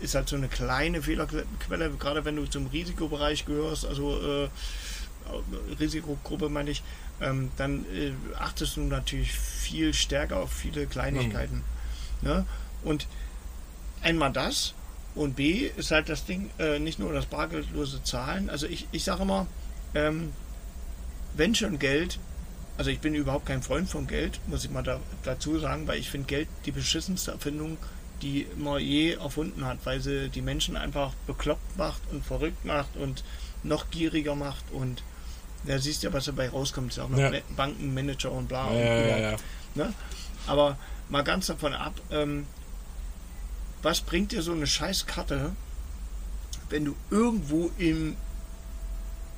Speaker 1: ist halt so eine kleine Fehlerquelle, gerade wenn du zum Risikobereich gehörst, also äh, Risikogruppe meine ich, ähm, dann äh, achtest du natürlich viel stärker auf viele Kleinigkeiten. Ne? Und einmal das und B ist halt das Ding, äh, nicht nur das bargeldlose Zahlen. Also ich, ich sage immer, ähm, wenn schon Geld, also ich bin überhaupt kein Freund von Geld, muss ich mal da, dazu sagen, weil ich finde Geld die beschissenste Erfindung, die man je erfunden hat, weil sie die Menschen einfach bekloppt macht und verrückt macht und noch gieriger macht und da siehst du ja, was dabei rauskommt. Ist auch noch
Speaker 2: Ja.
Speaker 1: Bankenmanager und bla.
Speaker 2: ja,
Speaker 1: und
Speaker 2: ja, ja.
Speaker 1: Ne? Aber mal ganz davon ab, ähm, was bringt dir so eine Scheißkarte, wenn du irgendwo in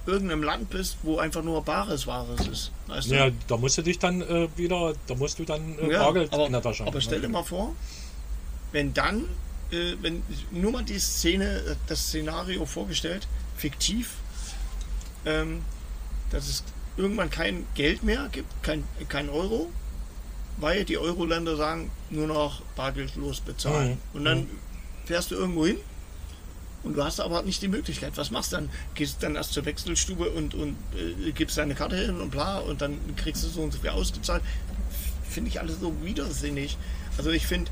Speaker 1: irgendeinem Land bist, wo einfach nur Bares Wahres ist? Weißt du?
Speaker 2: Ja, da musst du dich dann äh, wieder, da musst du dann äh,
Speaker 1: Ja,
Speaker 2: Bargeld
Speaker 1: aber,
Speaker 2: in der Tasche haben.
Speaker 1: aber stell dir mal vor, wenn dann, äh, wenn nur mal die Szene, äh, das Szenario vorgestellt, fiktiv, ähm, dass es irgendwann kein Geld mehr gibt, kein, kein Euro, weil die Euro-Länder sagen, nur noch bargeldlos bezahlen.
Speaker 2: Mhm.
Speaker 1: Und dann fährst du irgendwo hin und du hast aber nicht die Möglichkeit. Was machst du dann? Gehst dann erst zur Wechselstube und, und äh, gibst deine Karte hin und bla und dann kriegst du so und so viel ausgezahlt. Finde ich alles so widersinnig. Also ich finde,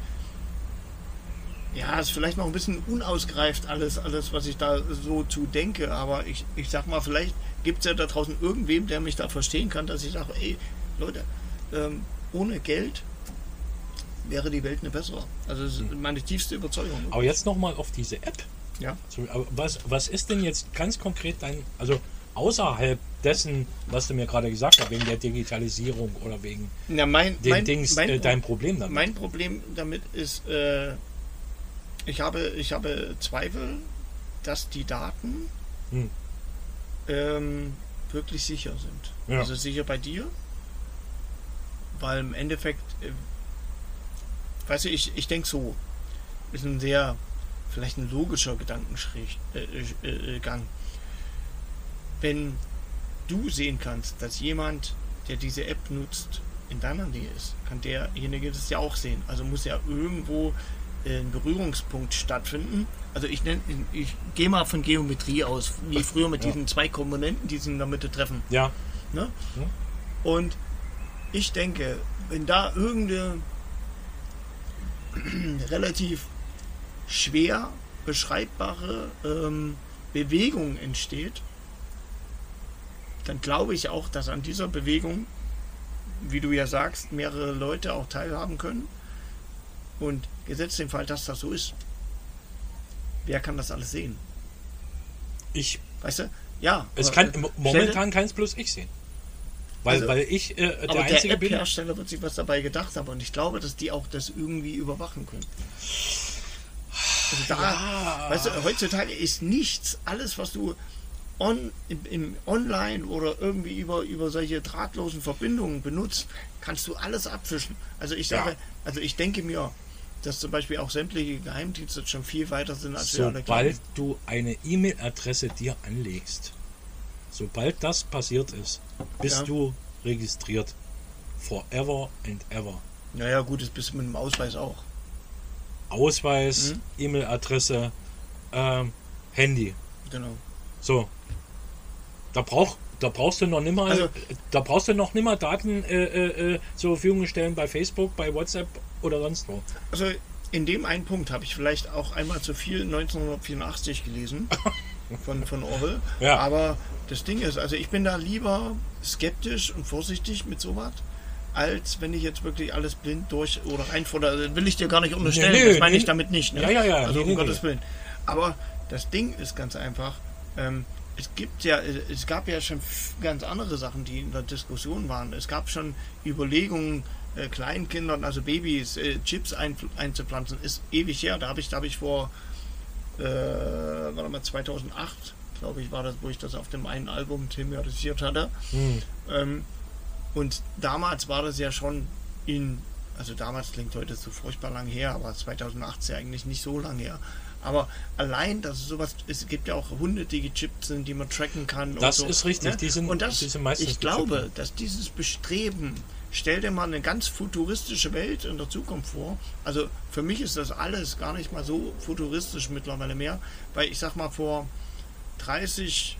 Speaker 1: ja, ist vielleicht noch ein bisschen unausgereift alles, alles, was ich da so zu denke, aber ich, ich sag mal, vielleicht gibt es ja da draußen irgendwem, der mich da verstehen kann, dass ich sage, ey, Leute, ähm, ohne Geld wäre die Welt eine bessere. Also das ist meine tiefste Überzeugung.
Speaker 2: Aber jetzt nochmal auf diese App.
Speaker 1: Ja.
Speaker 2: So, aber was, was ist denn jetzt ganz konkret dein, also außerhalb dessen, was du mir gerade gesagt hast, wegen der Digitalisierung oder wegen
Speaker 1: Ja, mein,
Speaker 2: den
Speaker 1: mein,
Speaker 2: Dings,
Speaker 1: mein,
Speaker 2: äh, dein Problem damit?
Speaker 1: mein Problem damit ist, äh, ich, habe, ich habe Zweifel, dass die Daten
Speaker 2: Hm.
Speaker 1: ähm, wirklich sicher sind.
Speaker 2: Ja.
Speaker 1: Also sicher bei dir, weil im Endeffekt, äh, weißt du, ich, ich denke so, ist ein sehr, vielleicht ein logischer Gedankengang. Äh, äh, äh. Wenn du sehen kannst, dass jemand, der diese App nutzt, in deiner Nähe ist, kann derjenige das ja auch sehen. Also muss ja irgendwo ein Berührungspunkt stattfinden. Also ich nenne, ich gehe mal von Geometrie aus, wie früher mit
Speaker 2: Ja.
Speaker 1: diesen zwei Komponenten, die sich in der Mitte treffen.
Speaker 2: Ja,
Speaker 1: Ne?
Speaker 2: Ja.
Speaker 1: Und ich denke, wenn da irgendeine <clears throat> relativ schwer beschreibbare ähm, Bewegung entsteht, dann glaube ich auch, dass an dieser Bewegung, wie du ja sagst, mehrere Leute auch teilhaben können. Und gesetzt den Fall, dass das so ist, wer kann das alles sehen?
Speaker 2: ich,
Speaker 1: Weißt du? Ja.
Speaker 2: es kann,
Speaker 1: äh,
Speaker 2: momentan kann es bloß ich sehen. Weil,
Speaker 1: Also,
Speaker 2: weil ich äh, der
Speaker 1: Aber der
Speaker 2: Einzige bin.
Speaker 1: App-Hersteller wird sich was dabei gedacht haben und ich glaube, dass die auch das irgendwie überwachen können. Also da,
Speaker 2: Ja.
Speaker 1: weißt du, heutzutage ist nichts, alles was du on, im, im Online oder irgendwie über, über solche drahtlosen Verbindungen benutzt, kannst du alles abfischen. Also ich sage,
Speaker 2: Ja.
Speaker 1: also ich denke mir, dass zum Beispiel auch sämtliche Geheimdienste schon viel weiter sind als wir alle
Speaker 2: Sobald du eine E-Mail-Adresse dir anlegst, sobald das passiert ist, bist
Speaker 1: Ja.
Speaker 2: du registriert. Forever and ever.
Speaker 1: Naja gut, das bist du mit dem Ausweis auch.
Speaker 2: Ausweis,
Speaker 1: Mhm.
Speaker 2: E-Mail-Adresse, ähm, Handy.
Speaker 1: Genau.
Speaker 2: So. Da, brauch, da brauchst du noch nimmer,
Speaker 1: Also-
Speaker 2: da brauchst du noch nimmer Daten äh, äh, äh, zur Verfügung stellen bei Facebook, bei WhatsApp oder sonst wo.
Speaker 1: Also in dem einen Punkt habe ich vielleicht auch einmal zu viel 1984 gelesen <laughs> von, von Orwell.
Speaker 2: Ja.
Speaker 1: Aber das Ding ist, also ich bin da lieber skeptisch und vorsichtig mit sowas, als wenn ich jetzt wirklich alles blind durch oder reinfordere. Will ich dir gar nicht unterstellen,
Speaker 2: Nee, nee,
Speaker 1: das meine ich
Speaker 2: nee.
Speaker 1: damit nicht. Ne?
Speaker 2: Ja, ja, ja,
Speaker 1: Also um Gottes. Willen. Aber das Ding ist ganz einfach, ähm, es gibt ja, es gab ja schon ganz andere Sachen, die in der Diskussion waren. Es gab schon Überlegungen, äh, Kleinkindern, also Babys, äh, Chips ein, einzupflanzen, ist ewig her. Da habe ich, da habe ich vor, äh, warte mal, 2008, glaube ich, war das, wo ich das auf dem einen Album thematisiert hatte.
Speaker 2: Hm.
Speaker 1: Ähm, und damals war das ja schon in, also damals klingt heute so furchtbar lang her, aber 2008 ist ja eigentlich nicht so lang her. Aber allein, dass es sowas, es gibt ja auch Hunde, die gechippt sind, die man tracken kann.
Speaker 2: Das
Speaker 1: und so,
Speaker 2: ist richtig,
Speaker 1: ne?
Speaker 2: die sind-
Speaker 1: und das,
Speaker 2: die sind meistens
Speaker 1: ich glaube, dass dieses Bestreben, stell dir mal eine ganz futuristische Welt in der Zukunft vor. Also für mich ist das alles gar nicht mal so futuristisch mittlerweile mehr, weil ich sag mal vor 30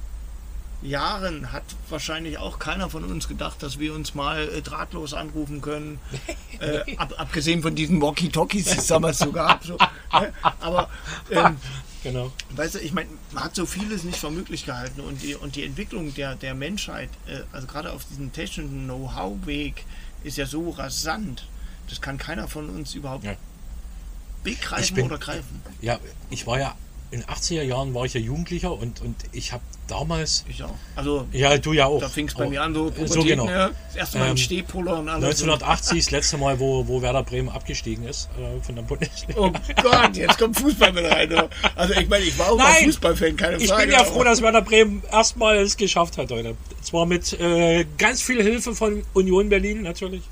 Speaker 1: Jahren hat wahrscheinlich auch keiner von uns gedacht, dass wir uns mal äh, drahtlos anrufen können. <laughs> äh, ab, abgesehen von diesen Walkie-Talkies, die es damals so gab. So, ne? Aber <laughs> ähm,
Speaker 2: Genau.
Speaker 1: weißt du, ich meine, man hat so vieles nicht für möglich gehalten und die, und die Entwicklung der, der Menschheit, äh, also gerade auf diesem technischen Know-how-Weg, ist ja so rasant. Das kann keiner von uns überhaupt
Speaker 2: Ja.
Speaker 1: begreifen
Speaker 2: bin-
Speaker 1: oder greifen.
Speaker 2: Ja, ich war ja in den 80er Jahren war ich ja Jugendlicher und, und ich habe damals,
Speaker 1: Ich auch. Also
Speaker 2: ja du ja auch.
Speaker 1: da fing es bei mir an, so,
Speaker 2: so genau.
Speaker 1: ne? Das erste Mal
Speaker 2: Ähm,
Speaker 1: in Stehpuller und alles.
Speaker 2: 1980 das <laughs> letzte Mal, wo, wo Werder Bremen abgestiegen ist äh, von der Bundesliga.
Speaker 1: Oh Gott, jetzt kommt Fußball mit rein. oder? Also ich meine, ich war auch
Speaker 2: Nein!
Speaker 1: Fußballfan, keine
Speaker 2: Ich
Speaker 1: Frage.
Speaker 2: bin ja froh, dass Werder Bremen erstmal es geschafft hat heute. Zwar mit äh, ganz viel Hilfe von Union Berlin natürlich.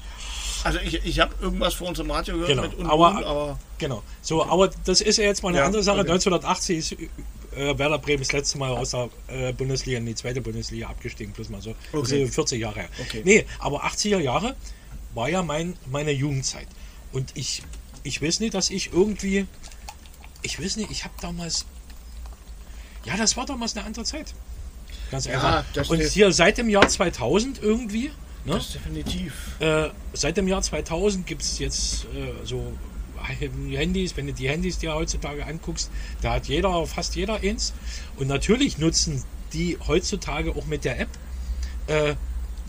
Speaker 1: Also ich, ich habe irgendwas vor unserem Radio gehört
Speaker 2: Genau,
Speaker 1: mit Union,
Speaker 2: aber-
Speaker 1: aber,
Speaker 2: Genau. So, aber das ist ja jetzt mal eine
Speaker 1: Ja,
Speaker 2: andere Sache.
Speaker 1: okay.
Speaker 2: 1980 ist äh, Werder Bremen das letzte Mal aus der äh, Bundesliga in die zweite Bundesliga abgestiegen, plus mal so.
Speaker 1: Okay.
Speaker 2: Also 40 Jahre her.
Speaker 1: Okay.
Speaker 2: Nee, aber 80er Jahre war ja mein, meine Jugendzeit. Und ich, ich weiß nicht, dass ich irgendwie. Ich weiß nicht, ich habe damals. Ja, das war damals eine andere Zeit. Ganz einfach.
Speaker 1: das
Speaker 2: Und hier seit dem Jahr 2000 irgendwie. Ne?
Speaker 1: das ist definitiv.
Speaker 2: Äh, seit dem Jahr 2000 gibt es jetzt äh, so Handys, wenn du die Handys dir heutzutage anguckst, da hat jeder, fast jeder eins. Und natürlich nutzen die heutzutage auch mit der App äh,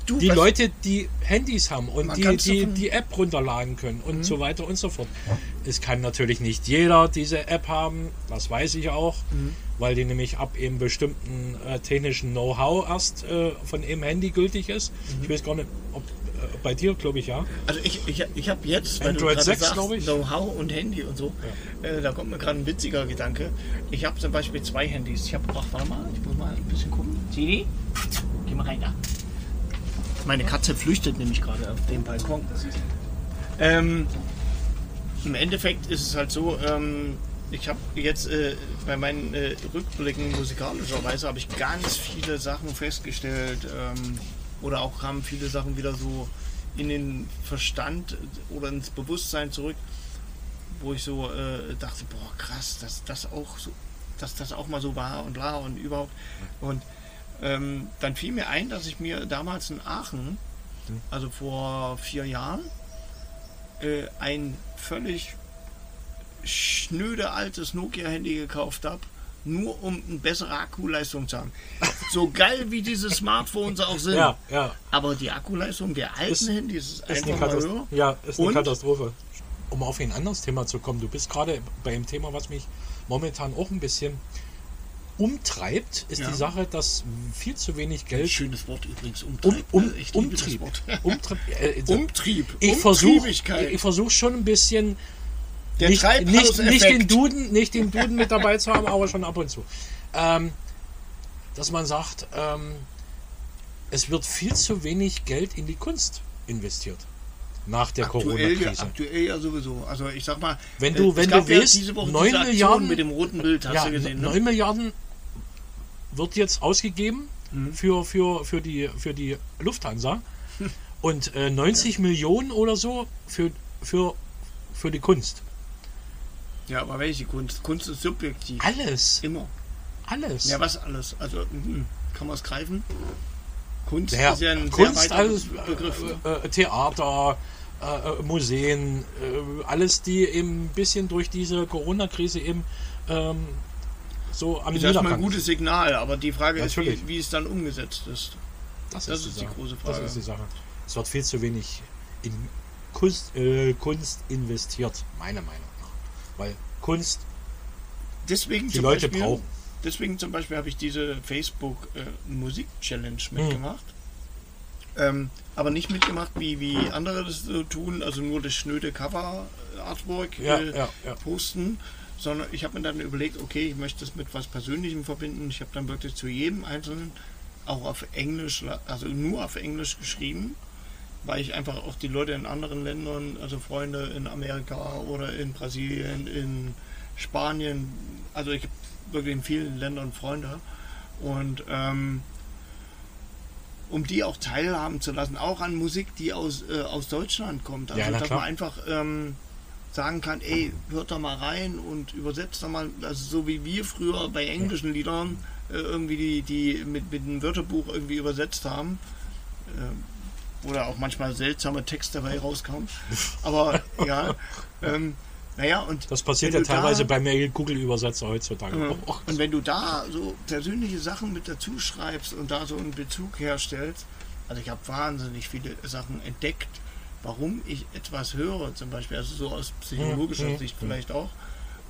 Speaker 1: Du,
Speaker 2: die Leute, die Handys haben und die die, die App runterladen können und
Speaker 1: Mhm.
Speaker 2: so weiter und so fort. Es kann natürlich nicht jeder diese App haben, das weiß ich auch,
Speaker 1: Mhm.
Speaker 2: weil die nämlich ab eben bestimmten äh, technischen Know-how erst äh, von eben Handy gültig ist.
Speaker 1: Mhm.
Speaker 2: Ich weiß gar nicht, ob äh, bei dir, glaube ich, ja.
Speaker 1: Also ich, ich, ich habe jetzt, weil
Speaker 2: Android
Speaker 1: du gerade
Speaker 2: 6,
Speaker 1: sagst,
Speaker 2: glaub ich.
Speaker 1: Know-how und Handy und so, äh, da kommt mir gerade ein witziger Gedanke. Ich habe zum Beispiel zwei Handys. Ich habe, ach, warte mal, ich muss mal ein bisschen gucken. Siri, geh mal rein da. Meine Katze flüchtet nämlich gerade auf dem Balkon. Ähm, Im Endeffekt ist es halt so, ähm, ich habe jetzt äh, bei meinen äh, Rückblicken musikalischerweise habe ich ganz viele Sachen festgestellt ähm, oder auch kamen viele Sachen wieder so in den Verstand oder ins Bewusstsein zurück, wo ich so äh, dachte, boah krass, dass das auch so, dass das auch mal so war und bla und überhaupt und ähm, dann fiel mir ein, dass ich mir damals in Aachen, also vor vier Jahren, äh, ein völlig schnöde altes Nokia-Handy gekauft habe, nur um eine bessere Akkuleistung zu haben. <laughs> So geil wie diese Smartphones auch sind.
Speaker 2: Ja, ja.
Speaker 1: Aber die Akkuleistung der alten
Speaker 2: Ist-
Speaker 1: Handys ist,
Speaker 2: Ist eine,
Speaker 1: einfach mal höher.
Speaker 2: ja, ist eine
Speaker 1: Und?
Speaker 2: Katastrophe. Um auf ein anderes Thema zu kommen, du bist gerade bei dem Thema, was mich momentan auch ein bisschen umtreibt, ist
Speaker 1: Ja.
Speaker 2: die Sache, dass viel zu wenig Geld
Speaker 1: Schönes Wort übrigens,
Speaker 2: um,
Speaker 1: Umtrieb.
Speaker 2: um?
Speaker 1: Ich liebe das
Speaker 2: Umtrieb. <laughs> Umtrieb, äh, so-
Speaker 1: Umtrieb.
Speaker 2: ich versuche ich versuch schon ein bisschen
Speaker 1: Der
Speaker 2: nicht, nicht, nicht den Duden, nicht den Duden mit dabei zu haben, aber schon ab und zu. Ähm, dass man sagt, ähm, es wird viel zu wenig Geld in die Kunst investiert nach der
Speaker 1: ja,
Speaker 2: Corona-Krise.
Speaker 1: aktuell ja sowieso. Also ich sag mal,
Speaker 2: Wenn du-
Speaker 1: äh,
Speaker 2: wenn
Speaker 1: es gab
Speaker 2: du
Speaker 1: ja
Speaker 2: weißt,
Speaker 1: Woche
Speaker 2: 9
Speaker 1: diese Aktion
Speaker 2: Milliarden-
Speaker 1: mit dem roten Bild, hast
Speaker 2: Ja,
Speaker 1: du gesehen,
Speaker 2: 9
Speaker 1: ne?
Speaker 2: Milliarden wird jetzt ausgegeben
Speaker 1: Mhm.
Speaker 2: für, für, für, die, für die Lufthansa <laughs> und äh, 90 Millionen oder so für, für, für die Kunst.
Speaker 1: Ja, aber welche Kunst? Kunst ist subjektiv.
Speaker 2: Alles,
Speaker 1: Immer.
Speaker 2: alles.
Speaker 1: Ja, was alles? Also, mhm. kann man es greifen? Kunst
Speaker 2: Ja,
Speaker 1: ist ja ein
Speaker 2: Kunst, alles,
Speaker 1: Begriff. ne?
Speaker 2: äh, äh, Theater, äh, äh, Museen, äh, alles, die eben ein bisschen durch diese Corona-Krise eben ähm, so am
Speaker 1: ist erstmal ein gutes Signal, aber die Frage
Speaker 2: Natürlich.
Speaker 1: ist, wie, wie es dann umgesetzt ist.
Speaker 2: Das,
Speaker 1: das
Speaker 2: ist,
Speaker 1: ist
Speaker 2: die
Speaker 1: die
Speaker 2: Sache.
Speaker 1: große
Speaker 2: Das
Speaker 1: Frage.
Speaker 2: ist die Sache. Es wird viel zu wenig in Kunst, äh, Kunst investiert, meiner Meinung nach. Weil Kunst
Speaker 1: Deswegen
Speaker 2: die Leute
Speaker 1: Beispiel,
Speaker 2: brauchen.
Speaker 1: Deswegen zum Beispiel habe ich diese Facebook äh, Musik Challenge
Speaker 2: Hm.
Speaker 1: mitgemacht. Ähm, aber nicht mitgemacht, wie, wie andere das so tun, also nur das schnöde Cover-Artwork
Speaker 2: Ja,
Speaker 1: äh,
Speaker 2: ja, ja.
Speaker 1: posten, sondern ich habe mir dann überlegt, okay, ich möchte es mit was Persönlichem verbinden. Ich habe dann wirklich zu jedem Einzelnen auch auf Englisch, also nur auf Englisch geschrieben, weil ich einfach auch die Leute in anderen Ländern, also Freunde in Amerika oder in Brasilien, in Spanien, also ich habe wirklich in vielen Ländern Freunde und ähm, um die auch teilhaben zu lassen, auch an Musik, die aus, äh, aus Deutschland kommt. Also
Speaker 2: Ja,
Speaker 1: dass
Speaker 2: klar.
Speaker 1: man einfach ähm, sagen kann, ey, hört da mal rein und übersetzt da mal, also so wie wir früher bei englischen Liedern äh, irgendwie die, die mit, mit einem Wörterbuch irgendwie übersetzt haben. Äh, oder auch manchmal seltsame Texte dabei rauskamen. <laughs> Aber ja, ähm, naja, und
Speaker 2: Das passiert ja
Speaker 1: du da-
Speaker 2: teilweise bei Mail Google-Übersetzer heutzutage.
Speaker 1: ja.
Speaker 2: auch.
Speaker 1: Und wenn du da so persönliche Sachen mit dazu schreibst und da so einen Bezug herstellst, also ich habe wahnsinnig viele Sachen entdeckt, warum ich etwas höre, zum Beispiel, also so aus psychologischer
Speaker 2: Mhm.
Speaker 1: Sicht vielleicht auch.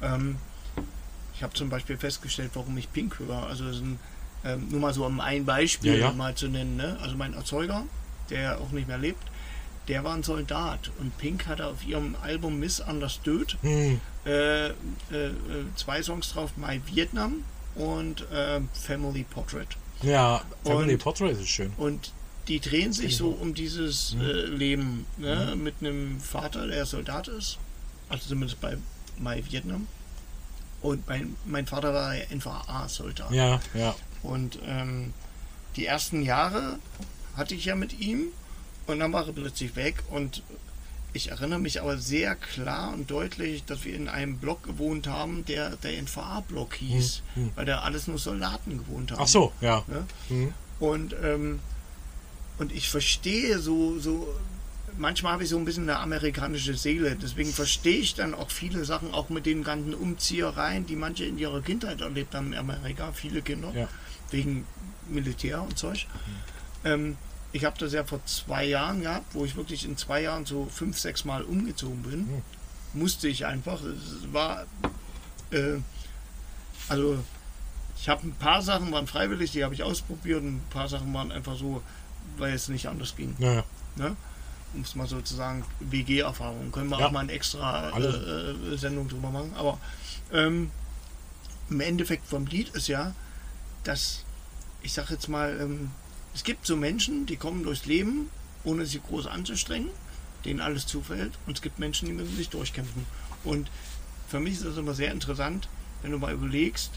Speaker 1: Ähm, ich habe zum Beispiel festgestellt, warum ich Pink höre. Also ein, ähm, nur mal so um ein Beispiel
Speaker 2: Ja, ja.
Speaker 1: mal zu nennen. Ne? Also mein Erzeuger, der auch nicht mehr lebt, der war ein Soldat und Pink hatte auf ihrem Album Misunderstood
Speaker 2: Hm,
Speaker 1: äh, äh, äh, zwei Songs drauf, My Vietnam und äh, Family Portrait.
Speaker 2: ja, Family
Speaker 1: Und-
Speaker 2: Portrait ist schön.
Speaker 1: Und die drehen sich so um dieses
Speaker 2: Mhm.
Speaker 1: äh, Leben ne? mit einem Vater, der Soldat ist, also zumindest bei My Vietnam. Und mein, mein Vater war ja NVA-Soldat.
Speaker 2: Ja, ja.
Speaker 1: Und ähm, die ersten Jahre hatte ich ja mit ihm und dann war er plötzlich weg und ich erinnere mich aber sehr klar und deutlich, dass wir in einem Block gewohnt haben, der der NVA-Block hieß,
Speaker 2: Hm, hm.
Speaker 1: weil da alles nur Soldaten gewohnt haben.
Speaker 2: Ach so, ja.
Speaker 1: Ne?
Speaker 2: Hm.
Speaker 1: Und, ähm, und ich verstehe so, so, manchmal habe ich so ein bisschen eine amerikanische Seele, deswegen verstehe ich dann auch viele Sachen, auch mit den ganzen Umziehereien, die manche in ihrer Kindheit erlebt haben in Amerika, viele Kinder,
Speaker 2: Ja.
Speaker 1: wegen Militär und Zeug. Ähm, ich habe das ja vor zwei Jahren gehabt, wo ich wirklich in zwei Jahren so fünf, sechs Mal umgezogen bin.
Speaker 2: Hm.
Speaker 1: Musste ich einfach. Es war, äh, also ich habe ein paar Sachen waren freiwillig, die habe ich ausprobiert und ein paar Sachen waren einfach so, weil es nicht anders ging.
Speaker 2: Ja.
Speaker 1: Ne? Um es mal sozusagen WG-Erfahrung. Können wir
Speaker 2: Ja.
Speaker 1: auch mal eine extra äh, äh, Sendung drüber machen. Aber ähm, im Endeffekt vom Lied ist ja, dass ich sage jetzt mal, ähm, es gibt so Menschen, die kommen durchs Leben, ohne sich groß anzustrengen, denen alles zufällt. Und es gibt Menschen, die müssen sich durchkämpfen. Und für mich ist das immer sehr interessant, wenn du mal überlegst,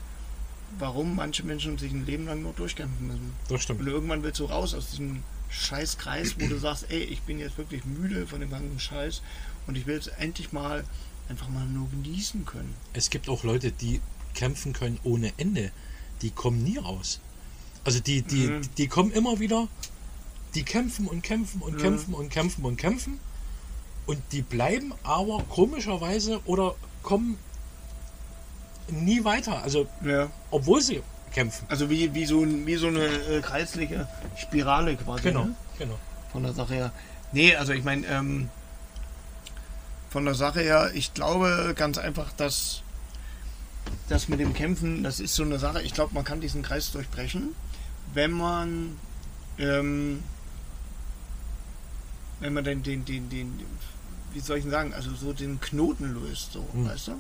Speaker 1: warum manche Menschen sich ein Leben lang nur durchkämpfen müssen.
Speaker 2: Das stimmt.
Speaker 1: Und irgendwann willst du raus aus diesem scheiß Kreis, wo du <clears throat> sagst, ey, ich bin jetzt wirklich müde von dem ganzen Scheiß und ich will es endlich mal einfach mal nur genießen können.
Speaker 2: Es gibt auch Leute, die kämpfen können ohne Ende. Die kommen nie raus. Also die, die,
Speaker 1: Mhm.
Speaker 2: die kommen immer wieder, die kämpfen und kämpfen und
Speaker 1: Ja.
Speaker 2: kämpfen und kämpfen und kämpfen. Und die bleiben aber komischerweise oder kommen nie weiter. Also
Speaker 1: Ja.
Speaker 2: obwohl sie kämpfen.
Speaker 1: Also wie, wie, so, wie so eine äh, kreisliche Spirale quasi.
Speaker 2: Genau,
Speaker 1: Ne?
Speaker 2: genau.
Speaker 1: Von der Sache her. Nee, also ich meine, ähm, von der Sache her, ich glaube ganz einfach, dass das mit dem Kämpfen, das ist so eine Sache, ich glaube, man kann diesen Kreis durchbrechen, wenn man ähm, wenn man den, den, den, den, wie soll ich denn sagen, also so den Knoten löst, so,
Speaker 2: Hm.
Speaker 1: weißt du?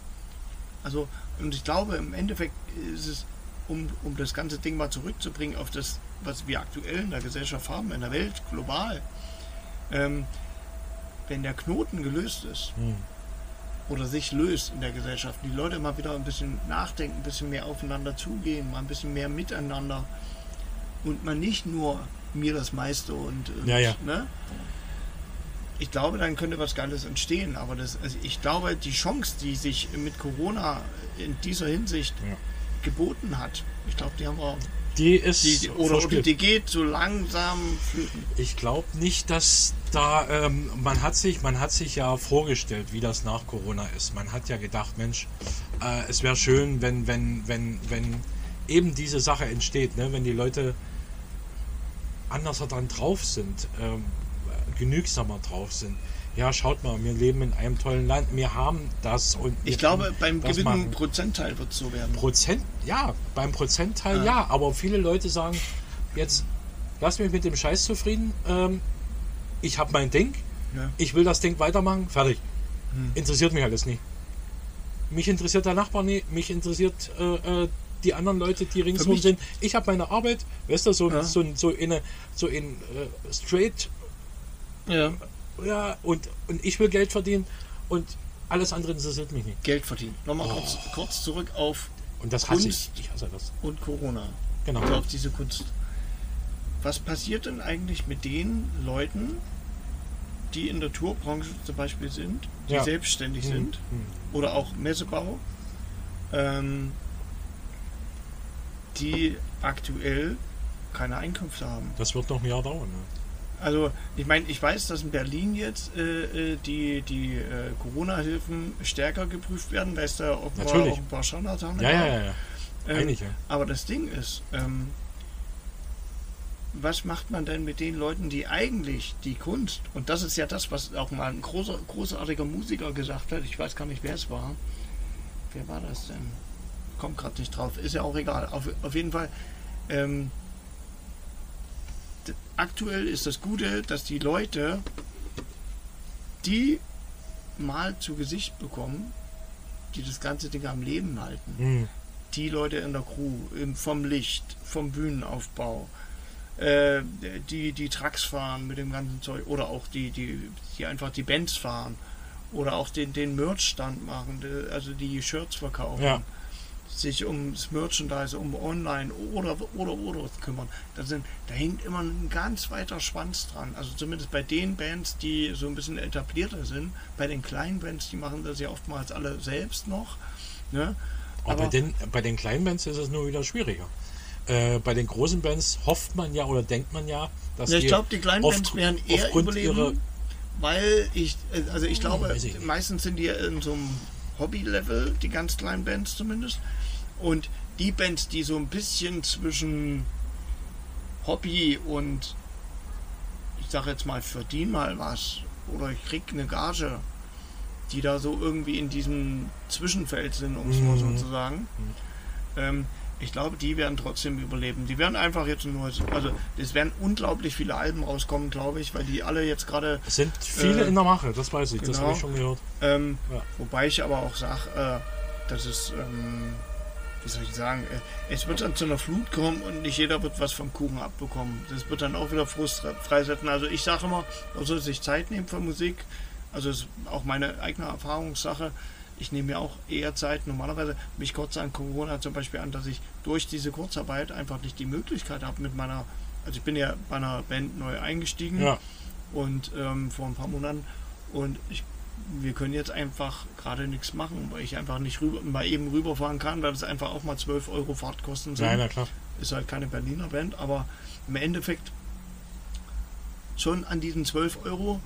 Speaker 1: Also, und ich glaube, im Endeffekt ist es, um, um das ganze Ding mal zurückzubringen auf das, was wir aktuell in der Gesellschaft haben, in der Welt, global, ähm, wenn der Knoten gelöst ist
Speaker 2: Hm.
Speaker 1: oder sich löst in der Gesellschaft, die Leute mal wieder ein bisschen nachdenken, ein bisschen mehr aufeinander zugehen, mal ein bisschen mehr miteinander und man nicht nur mir das meiste und, und
Speaker 2: Ja, ja.
Speaker 1: Ne? Ich glaube, dann könnte was Geiles entstehen, aber das, also ich glaube, die Chance, die sich mit Corona in dieser Hinsicht
Speaker 2: Ja.
Speaker 1: geboten hat, ich glaube, die haben wir,
Speaker 2: Die ist
Speaker 1: die, oder, oder die geht so langsam flöten.
Speaker 2: Ich glaube nicht, dass da ähm, man hat sich man hat sich ja vorgestellt, wie das nach Corona ist. Man hat ja gedacht, Mensch, äh, es wäre schön, wenn wenn wenn wenn eben diese Sache entsteht, ne? wenn die Leute anders dann drauf sind, ähm, genügsamer drauf sind. Ja, schaut mal, wir leben in einem tollen Land, wir haben das und
Speaker 1: Ich glaube, beim gewissen
Speaker 2: machen.
Speaker 1: Prozentteil wird es so werden.
Speaker 2: Prozent, ja, beim Prozentteil
Speaker 1: Ja.
Speaker 2: ja. aber viele Leute sagen, jetzt lass mich mit dem Scheiß zufrieden, ähm, ich habe mein Ding,
Speaker 1: Ja.
Speaker 2: ich will das Ding weitermachen, fertig.
Speaker 1: Hm.
Speaker 2: Interessiert mich alles nicht. Mich interessiert der Nachbar nicht, mich interessiert äh, äh, die anderen Leute, die ringsherum sind. Ich habe meine Arbeit, weißt du, so,
Speaker 1: Ja.
Speaker 2: so, so in, eine- so in äh, straight,
Speaker 1: Ja.
Speaker 2: ja, und, und ich will Geld verdienen und alles andere interessiert mich nicht.
Speaker 1: Geld verdienen. Nochmal kurz, kurz zurück auf
Speaker 2: Und das hasse
Speaker 1: Kunst.
Speaker 2: ich. Ich hasse das.
Speaker 1: und Corona.
Speaker 2: Genau.
Speaker 1: Also auf diese Kunst. Was passiert denn eigentlich mit den Leuten, die in der Tourbranche zum Beispiel sind, die
Speaker 2: Ja.
Speaker 1: selbstständig
Speaker 2: Mhm.
Speaker 1: sind
Speaker 2: Mhm.
Speaker 1: oder auch Messebau, ähm, die aktuell keine Einkünfte haben?
Speaker 2: Das wird noch ein Jahr dauern. Ne?
Speaker 1: Also ich meine, ich weiß, dass in Berlin jetzt äh, äh, die, die äh, Corona-Hilfen stärker geprüft werden, weil es da offenbar
Speaker 2: Natürlich.
Speaker 1: auch ein paar Scharlatane
Speaker 2: Ja, ja, ja, ja.
Speaker 1: Ähm. Aber das Ding ist, ähm, was macht man denn mit den Leuten, die eigentlich die Kunst, und das ist ja das, was auch mal ein großer, großartiger Musiker gesagt hat, ich weiß gar nicht, wer es war. Wer war das denn? Kommt gerade nicht drauf, ist ja auch egal. Auf, auf jeden Fall, ähm, aktuell ist das Gute, dass die Leute, die mal zu Gesicht bekommen, die das ganze Ding am Leben halten,
Speaker 2: Mhm.
Speaker 1: die Leute in der Crew, im- vom Licht, vom Bühnenaufbau, äh, die die Trucks fahren mit dem ganzen Zeug oder auch die, die, die einfach die Bands fahren oder auch den, den Merch-Stand machen, also die Shirts verkaufen,
Speaker 2: Ja.
Speaker 1: Sich ums Merchandise, um Online oder oder oder kümmern. Da, sind, da hängt immer ein ganz weiter Schwanz dran. Also zumindest bei den Bands, die so ein bisschen etablierter sind, bei den kleinen Bands, die machen das ja oftmals alle selbst noch. Ne?
Speaker 2: Aber, bei, den, bei den kleinen Bands ist es nur wieder schwieriger. Äh, bei den großen Bands hofft man ja oder denkt man ja, dass
Speaker 1: Ja, ich glaube, die kleinen
Speaker 2: oft-
Speaker 1: Bands werden eher überleben, weil ich, also ich glaube,
Speaker 2: weiß ich
Speaker 1: meistens sind die ja in so einem Hobby-Level, die ganz kleinen Bands zumindest. Und die Bands, die so ein bisschen zwischen Hobby und ich sage jetzt mal, verdien mal was oder ich krieg eine Gage, die da so irgendwie in diesem Zwischenfeld sind, um es mal so
Speaker 2: Mhm.
Speaker 1: zu sagen. Ähm, ich glaube, die werden trotzdem überleben. Die werden einfach jetzt nur, also es werden unglaublich viele Alben rauskommen, glaube ich, weil die alle jetzt gerade,
Speaker 2: Es sind viele
Speaker 1: Äh,
Speaker 2: in der Mache, das weiß ich, das
Speaker 1: genau.
Speaker 2: habe ich schon gehört.
Speaker 1: ähm,
Speaker 2: Ja.
Speaker 1: wobei ich aber auch sage, äh, dass es, ähm, wie soll ich sagen, äh, es wird dann zu einer Flut kommen und nicht jeder wird was vom Kuchen abbekommen. Das wird dann auch wieder Frust freisetzen. Also ich sage immer, man soll sich Zeit nehmen für Musik. Also ist auch meine eigene Erfahrungssache. Ich nehme mir auch eher Zeit, normalerweise mich kurz an Corona zum Beispiel an, dass ich durch diese Kurzarbeit einfach nicht die Möglichkeit habe mit meiner, also ich bin ja bei einer Band neu eingestiegen
Speaker 2: Ja,
Speaker 1: und ähm, vor ein paar Monaten und ich, wir können jetzt einfach gerade nichts machen, weil ich einfach nicht rüber, mal eben rüberfahren kann, weil es einfach auch mal 12 Euro Fahrtkosten sind.
Speaker 2: nein, na klar.
Speaker 1: Ist halt keine Berliner Band, aber im Endeffekt schon an diesen 12 Euro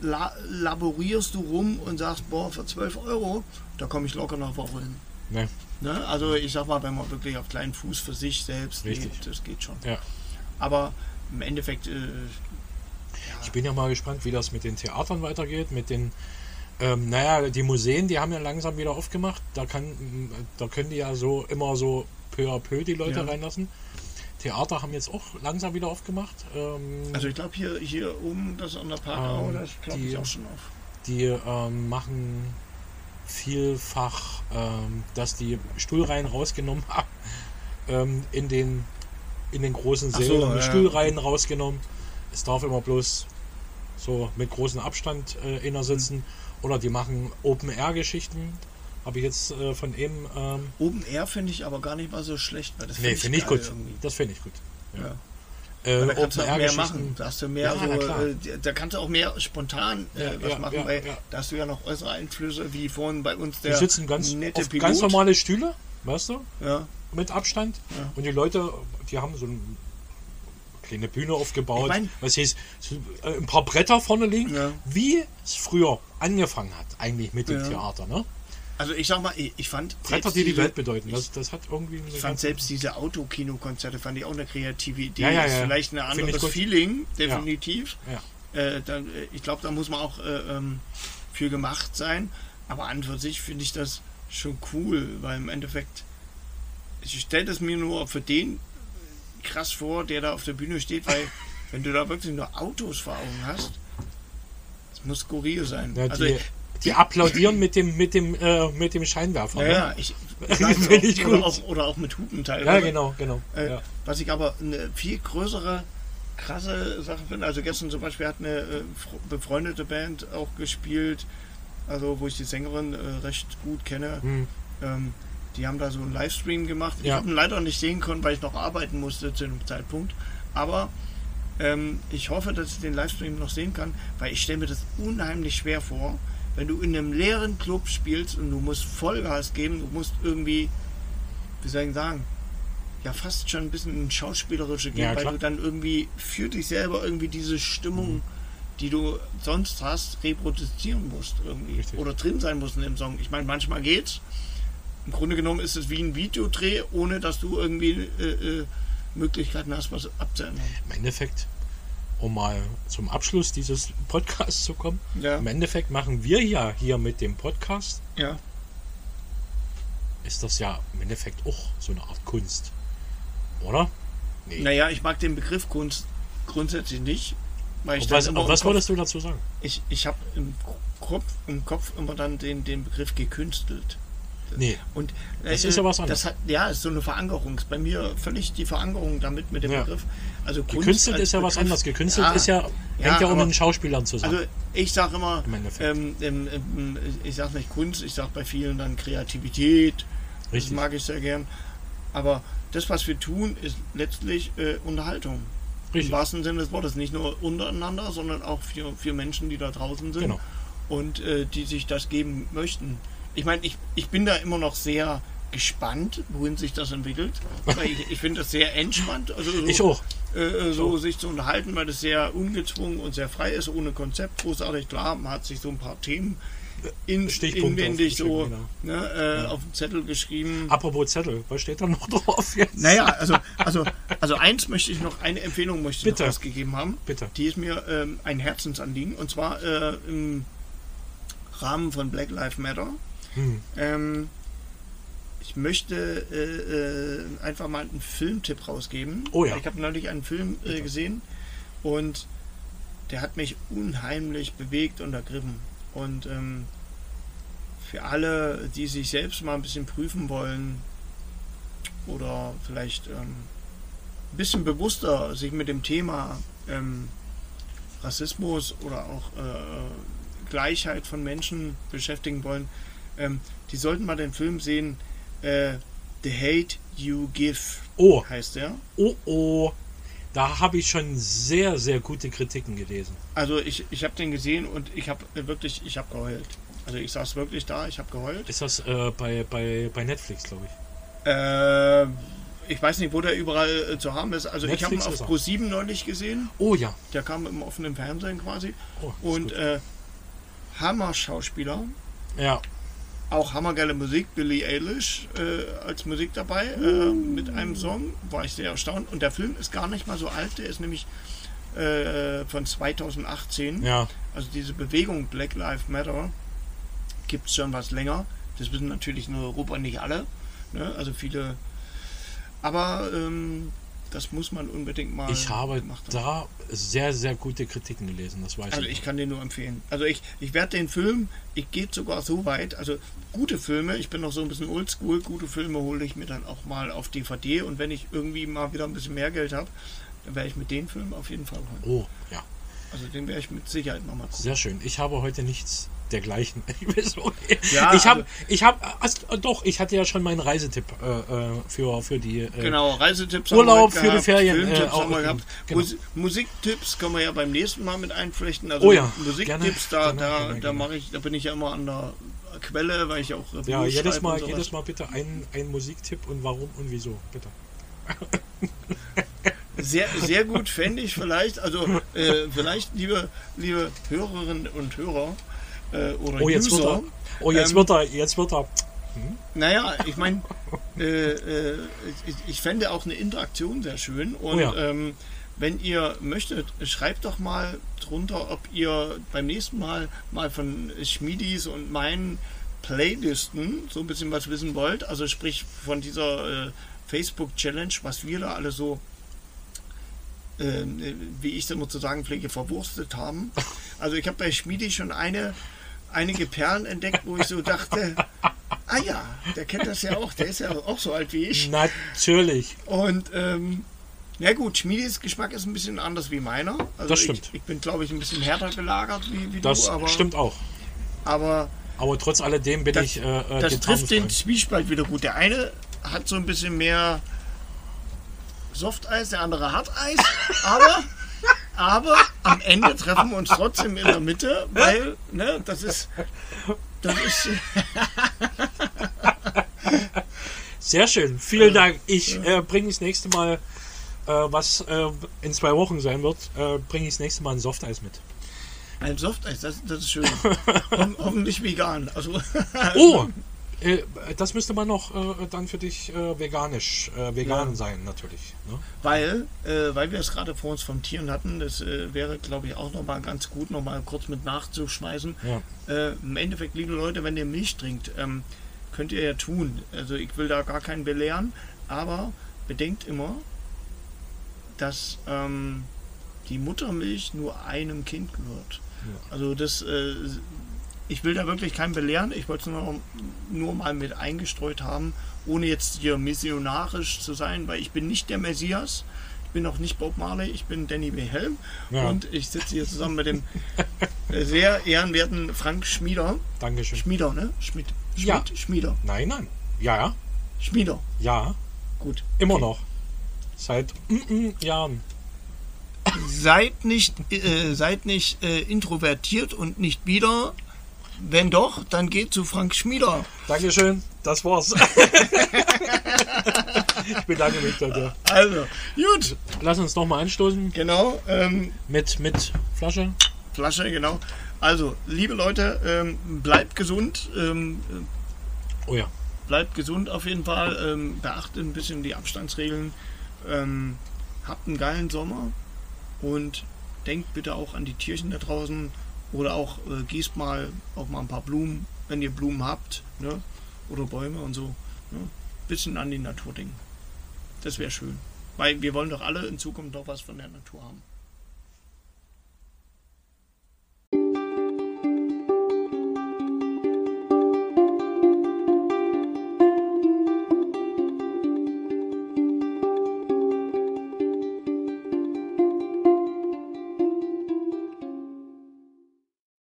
Speaker 1: la laborierst du rum und sagst, boah, für 12 Euro, da komme ich locker nach Woche hin.
Speaker 2: Ne,
Speaker 1: Ne? Also ich sag mal, wenn man wirklich auf kleinen Fuß für sich selbst
Speaker 2: Richtig.
Speaker 1: lebt, das geht schon.
Speaker 2: ja.
Speaker 1: Aber im Endeffekt, äh,
Speaker 2: Ich bin ja mal gespannt, wie das mit den Theatern weitergeht, mit den ähm, naja, die Museen, die haben ja langsam wieder aufgemacht. Da, kann, da können die ja so immer so peu à peu die Leute
Speaker 1: Ja.
Speaker 2: reinlassen. Theater haben jetzt auch langsam wieder aufgemacht. Ähm,
Speaker 1: Also ich glaube hier, hier oben, das an der Parkau,
Speaker 2: Ähm,
Speaker 1: das klappt
Speaker 2: die-
Speaker 1: auch schon auf.
Speaker 2: die ähm, machen vielfach, ähm, dass die Stuhlreihen rausgenommen <laughs> haben ähm, in, den, in den großen
Speaker 1: so,
Speaker 2: Sälen, die
Speaker 1: ja.
Speaker 2: Stuhlreihen rausgenommen. Es darf immer bloß so mit großem Abstand äh, inner sitzen. Oder die machen Open-Air-Geschichten. Habe ich jetzt äh, von eben. Ähm,
Speaker 1: Oben Air finde ich aber gar nicht mal so schlecht, weil das
Speaker 2: nee, finde ich gut.
Speaker 1: irgendwie.
Speaker 2: Das finde ich gut.
Speaker 1: Ja.
Speaker 2: Äh,
Speaker 1: Da kannst du auch mehr machen. Da hast du mehr
Speaker 2: Ja,
Speaker 1: so, äh, da kannst du auch mehr spontan äh,
Speaker 2: Ja,
Speaker 1: was
Speaker 2: ja,
Speaker 1: machen,
Speaker 2: ja,
Speaker 1: weil
Speaker 2: ja.
Speaker 1: da hast du ja noch äußere Einflüsse, wie vorhin bei uns
Speaker 2: Die
Speaker 1: der
Speaker 2: sitzen ganz,
Speaker 1: nette
Speaker 2: auf
Speaker 1: Pilot.
Speaker 2: ganz normale Stühle, weißt du?
Speaker 1: Ja,
Speaker 2: mit Abstand.
Speaker 1: Ja.
Speaker 2: Und die Leute, die haben so eine kleine Bühne aufgebaut.
Speaker 1: Ich mein-
Speaker 2: was äh, ein paar Bretter vorne liegen,
Speaker 1: Ja.
Speaker 2: wie es früher angefangen hat, eigentlich mit dem
Speaker 1: Ja.
Speaker 2: Theater. Ne?
Speaker 1: also ich sag mal, ich, fand
Speaker 2: Bretter, die die Welt bedeuten. Das, das hat irgendwie
Speaker 1: Ich fand selbst diese Autokino-Konzerte fand ich auch eine kreative Idee.
Speaker 2: Ja, ja,
Speaker 1: Ist
Speaker 2: ja.
Speaker 1: vielleicht ein anderes. Feeling, definitiv. Äh, da, äh, ich glaube, da muss man auch äh, ähm, für gemacht sein. Aber an und für sich finde ich das schon cool, weil im Endeffekt, ich stelle es mir nur für den krass vor, der da auf der Bühne steht, weil <laughs> wenn du da wirklich nur Autos vor Augen hast, das muss skurril sein.
Speaker 2: Ja,
Speaker 1: also,
Speaker 2: die, die applaudieren mit dem, mit dem, äh, mit dem Scheinwerfer.
Speaker 1: ja,
Speaker 2: ne?
Speaker 1: ja, ich, <laughs>
Speaker 2: Finde ich
Speaker 1: oder, auch, oder auch mit Hupen teilweise.
Speaker 2: ja, genau, genau.
Speaker 1: Äh,
Speaker 2: ja.
Speaker 1: Was ich aber eine viel größere, krasse Sache finde, also gestern zum Beispiel hat eine äh, fr- befreundete Band auch gespielt, also wo ich die Sängerin äh, recht gut kenne.
Speaker 2: Hm.
Speaker 1: Ähm, die haben da so einen Livestream gemacht. Ich
Speaker 2: Ja.
Speaker 1: habe ihn leider nicht sehen können, weil ich noch arbeiten musste zu dem Zeitpunkt. Aber ähm, ich hoffe, dass ich den Livestream noch sehen kann, weil ich stelle mir das unheimlich schwer vor, wenn du in einem leeren Club spielst und du musst Vollgas geben, du musst irgendwie, wie soll ich sagen, ja fast schon ein bisschen ins Schauspielerische gehen,
Speaker 2: Ja,
Speaker 1: weil du dann irgendwie für dich selber irgendwie diese Stimmung,
Speaker 2: Mhm.
Speaker 1: die du sonst hast, reproduzieren musst irgendwie.
Speaker 2: Richtig.
Speaker 1: Oder drin sein musst in dem Song. Ich meine, manchmal geht's. Im Grunde genommen ist es wie ein Videodreh, ohne dass du irgendwie äh, äh, Möglichkeiten hast, was abzuändern.
Speaker 2: Im Endeffekt, um mal zum Abschluss dieses Podcasts zu kommen,
Speaker 1: Ja,
Speaker 2: im Endeffekt machen wir ja hier mit dem Podcast,
Speaker 1: ja.
Speaker 2: ist das ja im Endeffekt auch so eine Art Kunst. Oder? Nee.
Speaker 1: Naja, ich mag den Begriff Kunst grundsätzlich nicht. Weil ich
Speaker 2: was,
Speaker 1: immer
Speaker 2: was
Speaker 1: Kopf-
Speaker 2: würdest du dazu sagen?
Speaker 1: Ich, ich habe im Kopf, im Kopf immer dann den, den Begriff gekünstelt.
Speaker 2: Nee,
Speaker 1: Und äh,
Speaker 2: Das ist ja was anderes.
Speaker 1: Das hat, ja, ist so eine Verankerung. Ist bei mir völlig die Verankerung damit mit dem
Speaker 2: Ja.
Speaker 1: Begriff. Also Kunst
Speaker 2: gekünstelt
Speaker 1: als
Speaker 2: ist ja was
Speaker 1: Begriff-
Speaker 2: anderes. Gekünstelt
Speaker 1: Ja,
Speaker 2: ist ja, hängt ja, auch mit den Schauspielern zusammen.
Speaker 1: Also ich sage immer, ähm, ähm, ähm, ich sage nicht Kunst, ich sage bei vielen dann Kreativität.
Speaker 2: Richtig.
Speaker 1: Das mag ich sehr gern. Aber das, was wir tun, ist letztlich äh, Unterhaltung.
Speaker 2: Richtig.
Speaker 1: Im wahrsten Sinne des Wortes. Nicht nur untereinander, sondern auch für, für Menschen, die da draußen sind
Speaker 2: Genau.
Speaker 1: und äh, die sich das geben möchten. Ich meine, ich, ich bin da immer noch sehr gespannt, wohin sich das entwickelt. Weil ich, ich finde das sehr entspannt. Also so,
Speaker 2: ich auch.
Speaker 1: äh, so sich zu unterhalten, weil das sehr ungezwungen und sehr frei ist, ohne Konzept. Großartig, klar, man hat sich so ein paar Themen in, inwendig so
Speaker 2: aufgeschrieben,
Speaker 1: ne, äh, auf dem Zettel geschrieben.
Speaker 2: Apropos Zettel, was steht da noch drauf jetzt?
Speaker 1: Naja, also, also, also eins möchte ich noch, eine Empfehlung möchte ich
Speaker 2: Bitte.
Speaker 1: noch ausgegeben haben.
Speaker 2: Bitte.
Speaker 1: Die ist mir ähm, ein Herzensanliegen und zwar äh, im Rahmen von Black Lives Matter.
Speaker 2: Hm.
Speaker 1: Ähm, ich möchte äh, äh, einfach mal einen Filmtipp rausgeben.
Speaker 2: Oh ja.
Speaker 1: Ich habe neulich einen Film äh, gesehen und der hat mich unheimlich bewegt und ergriffen. Und ähm, für alle, die sich selbst mal ein bisschen prüfen wollen oder vielleicht ähm, ein bisschen bewusster sich mit dem Thema ähm, Rassismus oder auch äh, Gleichheit von Menschen beschäftigen wollen, ähm, die sollten mal den Film sehen. Äh, The Hate You Give
Speaker 2: Oh,
Speaker 1: heißt der.
Speaker 2: oh, oh. Da habe ich schon sehr, sehr gute Kritiken gelesen.
Speaker 1: Also ich, ich habe den gesehen und ich habe wirklich, ich habe geheult. Also ich saß wirklich da, ich habe geheult.
Speaker 2: Ist das äh, bei, bei, bei Netflix, glaube ich.
Speaker 1: Äh, ich weiß nicht, wo der überall äh, zu haben ist. Also ich habe ihn
Speaker 2: Netflix
Speaker 1: auf
Speaker 2: ist er.
Speaker 1: Pro7 neulich gesehen.
Speaker 2: Oh ja.
Speaker 1: Der kam im offenen Fernsehen quasi.
Speaker 2: Oh,
Speaker 1: Und äh, Hammer-Schauspieler.
Speaker 2: ja.
Speaker 1: Auch hammergeile Musik, Billie Eilish äh, als Musik dabei äh, mit einem Song, war ich sehr erstaunt. Und der Film ist gar nicht mal so alt, der ist nämlich äh, von 2018.
Speaker 2: Ja.
Speaker 1: Also diese Bewegung Black Lives Matter gibt es schon was länger. Das wissen natürlich in Europa nicht alle. Ne? Also viele. Aber ähm, das muss man unbedingt mal
Speaker 2: Ich habe
Speaker 1: gemacht haben.
Speaker 2: da sehr, sehr gute Kritiken gelesen, das weiß
Speaker 1: Also
Speaker 2: ich.
Speaker 1: ich kann den nur empfehlen. Also ich, ich werde den Film, ich gehe sogar so weit, also gute Filme, ich bin noch so ein bisschen oldschool, gute Filme hole ich mir dann auch mal auf DVD und wenn ich irgendwie mal wieder ein bisschen mehr Geld habe, dann werde ich mit den Film auf jeden Fall holen.
Speaker 2: Oh, ja.
Speaker 1: Also den werde ich mit Sicherheit nochmal gucken.
Speaker 2: Sehr schön. Ich habe heute nichts dergleichen. <laughs>
Speaker 1: Ja,
Speaker 2: ich habe,
Speaker 1: also-
Speaker 2: ich habe, äh, doch, ich hatte ja schon meinen Reisetipp äh, äh, für, für die. Äh,
Speaker 1: Genau, Reisetipps
Speaker 2: Urlaub für die Ferien,
Speaker 1: Filmtipps
Speaker 2: äh, auch-
Speaker 1: haben wir gehabt.
Speaker 2: genau.
Speaker 1: Mus Musiktipps können wir ja beim nächsten Mal mit einflechten. Also
Speaker 2: Oh ja,
Speaker 1: Musiktipps, da,
Speaker 2: gerne,
Speaker 1: da,
Speaker 2: gerne,
Speaker 1: da mache ich, da bin ich ja immer an der Quelle, weil ich auch Reviews
Speaker 2: Ja, jedes Mal, jedes Mal bitte ein, ein Musiktipp und warum und wieso, bitte.
Speaker 1: Sehr, sehr gut fände ich vielleicht, also äh, vielleicht liebe, liebe Hörerinnen und Hörer äh, oder
Speaker 2: Oh, jetzt wird
Speaker 1: User.
Speaker 2: er. Oh, jetzt
Speaker 1: Ähm,
Speaker 2: wird er, jetzt wird er.
Speaker 1: Naja, ich meine, äh, äh, ich, ich fände auch eine Interaktion sehr schön und
Speaker 2: Oh ja.
Speaker 1: ähm, wenn ihr möchtet, schreibt doch mal drunter, ob ihr beim nächsten Mal mal von Schmiedis und meinen Playlisten so ein bisschen was wissen wollt. Also sprich von dieser äh, Facebook-Challenge, was wir da alle so, äh, wie ich es immer zu sagen pflege, verwurstet haben. <laughs> Also ich habe bei Schmiedi schon eine, einige Perlen entdeckt, wo ich so dachte, ah ja, der kennt das ja auch, der ist ja auch so alt wie ich.
Speaker 2: Natürlich.
Speaker 1: Und ähm, ja gut, Schmiedis Geschmack ist ein bisschen anders wie meiner. Also
Speaker 2: Das stimmt.
Speaker 1: Ich, ich bin, glaube ich, ein bisschen härter gelagert wie, wie
Speaker 2: Das
Speaker 1: du, aber,
Speaker 2: stimmt auch.
Speaker 1: aber
Speaker 2: Aber trotz alledem bin
Speaker 1: das,
Speaker 2: ich. Äh, äh,
Speaker 1: das trifft den. Zwiespalt wieder gut. Der eine hat so ein bisschen mehr Softeis, der andere Harteis, aber, <laughs> aber am Ende treffen wir uns trotzdem in der Mitte, weil ne, das ist, das ist <laughs>
Speaker 2: Sehr schön. Vielen Dank. Ich äh, bringe das nächste Mal, äh, was äh, in zwei Wochen sein wird, äh, bringe ich das nächste Mal ein Softeis mit.
Speaker 1: ein Softeis, das, das ist schön. <laughs> Ho hoffentlich vegan. Also,
Speaker 2: Oh! <laughs> Äh, das müsste man noch äh, dann für dich äh, veganisch, äh, vegan
Speaker 1: Ja.
Speaker 2: sein, natürlich. Ne?
Speaker 1: Weil, äh, weil wir es gerade vor uns vom Tieren hatten, das äh, wäre, glaube ich, auch nochmal ganz gut, nochmal kurz mit nachzuschmeißen.
Speaker 2: Ja.
Speaker 1: Im Endeffekt, liebe Leute, wenn ihr Milch trinkt, ähm, könnt ihr ja tun. Also ich will da gar keinen belehren, aber bedenkt immer, dass ähm, die Muttermilch nur einem Kind gehört. Also das, ich will da wirklich keinen belehren, ich wollte es nur, nur mal mit eingestreut haben, ohne jetzt hier missionarisch zu sein, weil ich bin nicht der Messias, ich bin auch nicht Bob Marley, ich bin Danny Wilhelm
Speaker 2: Ja.
Speaker 1: und ich sitze hier zusammen mit dem sehr ehrenwerten Frank Schmieder.
Speaker 2: Dankeschön.
Speaker 1: Schmieder, ne? Schmied. Schmied,
Speaker 2: Ja.
Speaker 1: Schmieder.
Speaker 2: Nein, nein. Ja, ja.
Speaker 1: Schmieder.
Speaker 2: Ja.
Speaker 1: Gut.
Speaker 2: Immer
Speaker 1: Okay.
Speaker 2: noch. Seit mm, mm, Jahren.
Speaker 1: Seid nicht, äh, seid nicht äh, introvertiert und nicht bieder. Wenn doch, dann geht zu Frank Schmieder.
Speaker 2: Dankeschön. Das war's. <laughs> ich bedanke mich dafür.
Speaker 1: Also, gut.
Speaker 2: Lass uns noch mal anstoßen
Speaker 1: Genau. Ähm,
Speaker 2: mit, mit Flasche.
Speaker 1: Flasche, genau. Also, liebe Leute, ähm, bleibt gesund. Ähm,
Speaker 2: Oh ja.
Speaker 1: bleibt gesund auf jeden Fall. Ähm, beachtet ein bisschen die Abstandsregeln. Ähm, habt einen geilen Sommer und denkt bitte auch an die Tierchen da draußen oder auch äh, gießt mal auch mal ein paar Blumen, wenn ihr Blumen habt, ne? oder Bäume und so. Ne? Bisschen an die Natur denken. Das wäre schön. Weil wir wollen doch alle in Zukunft noch was von der Natur haben.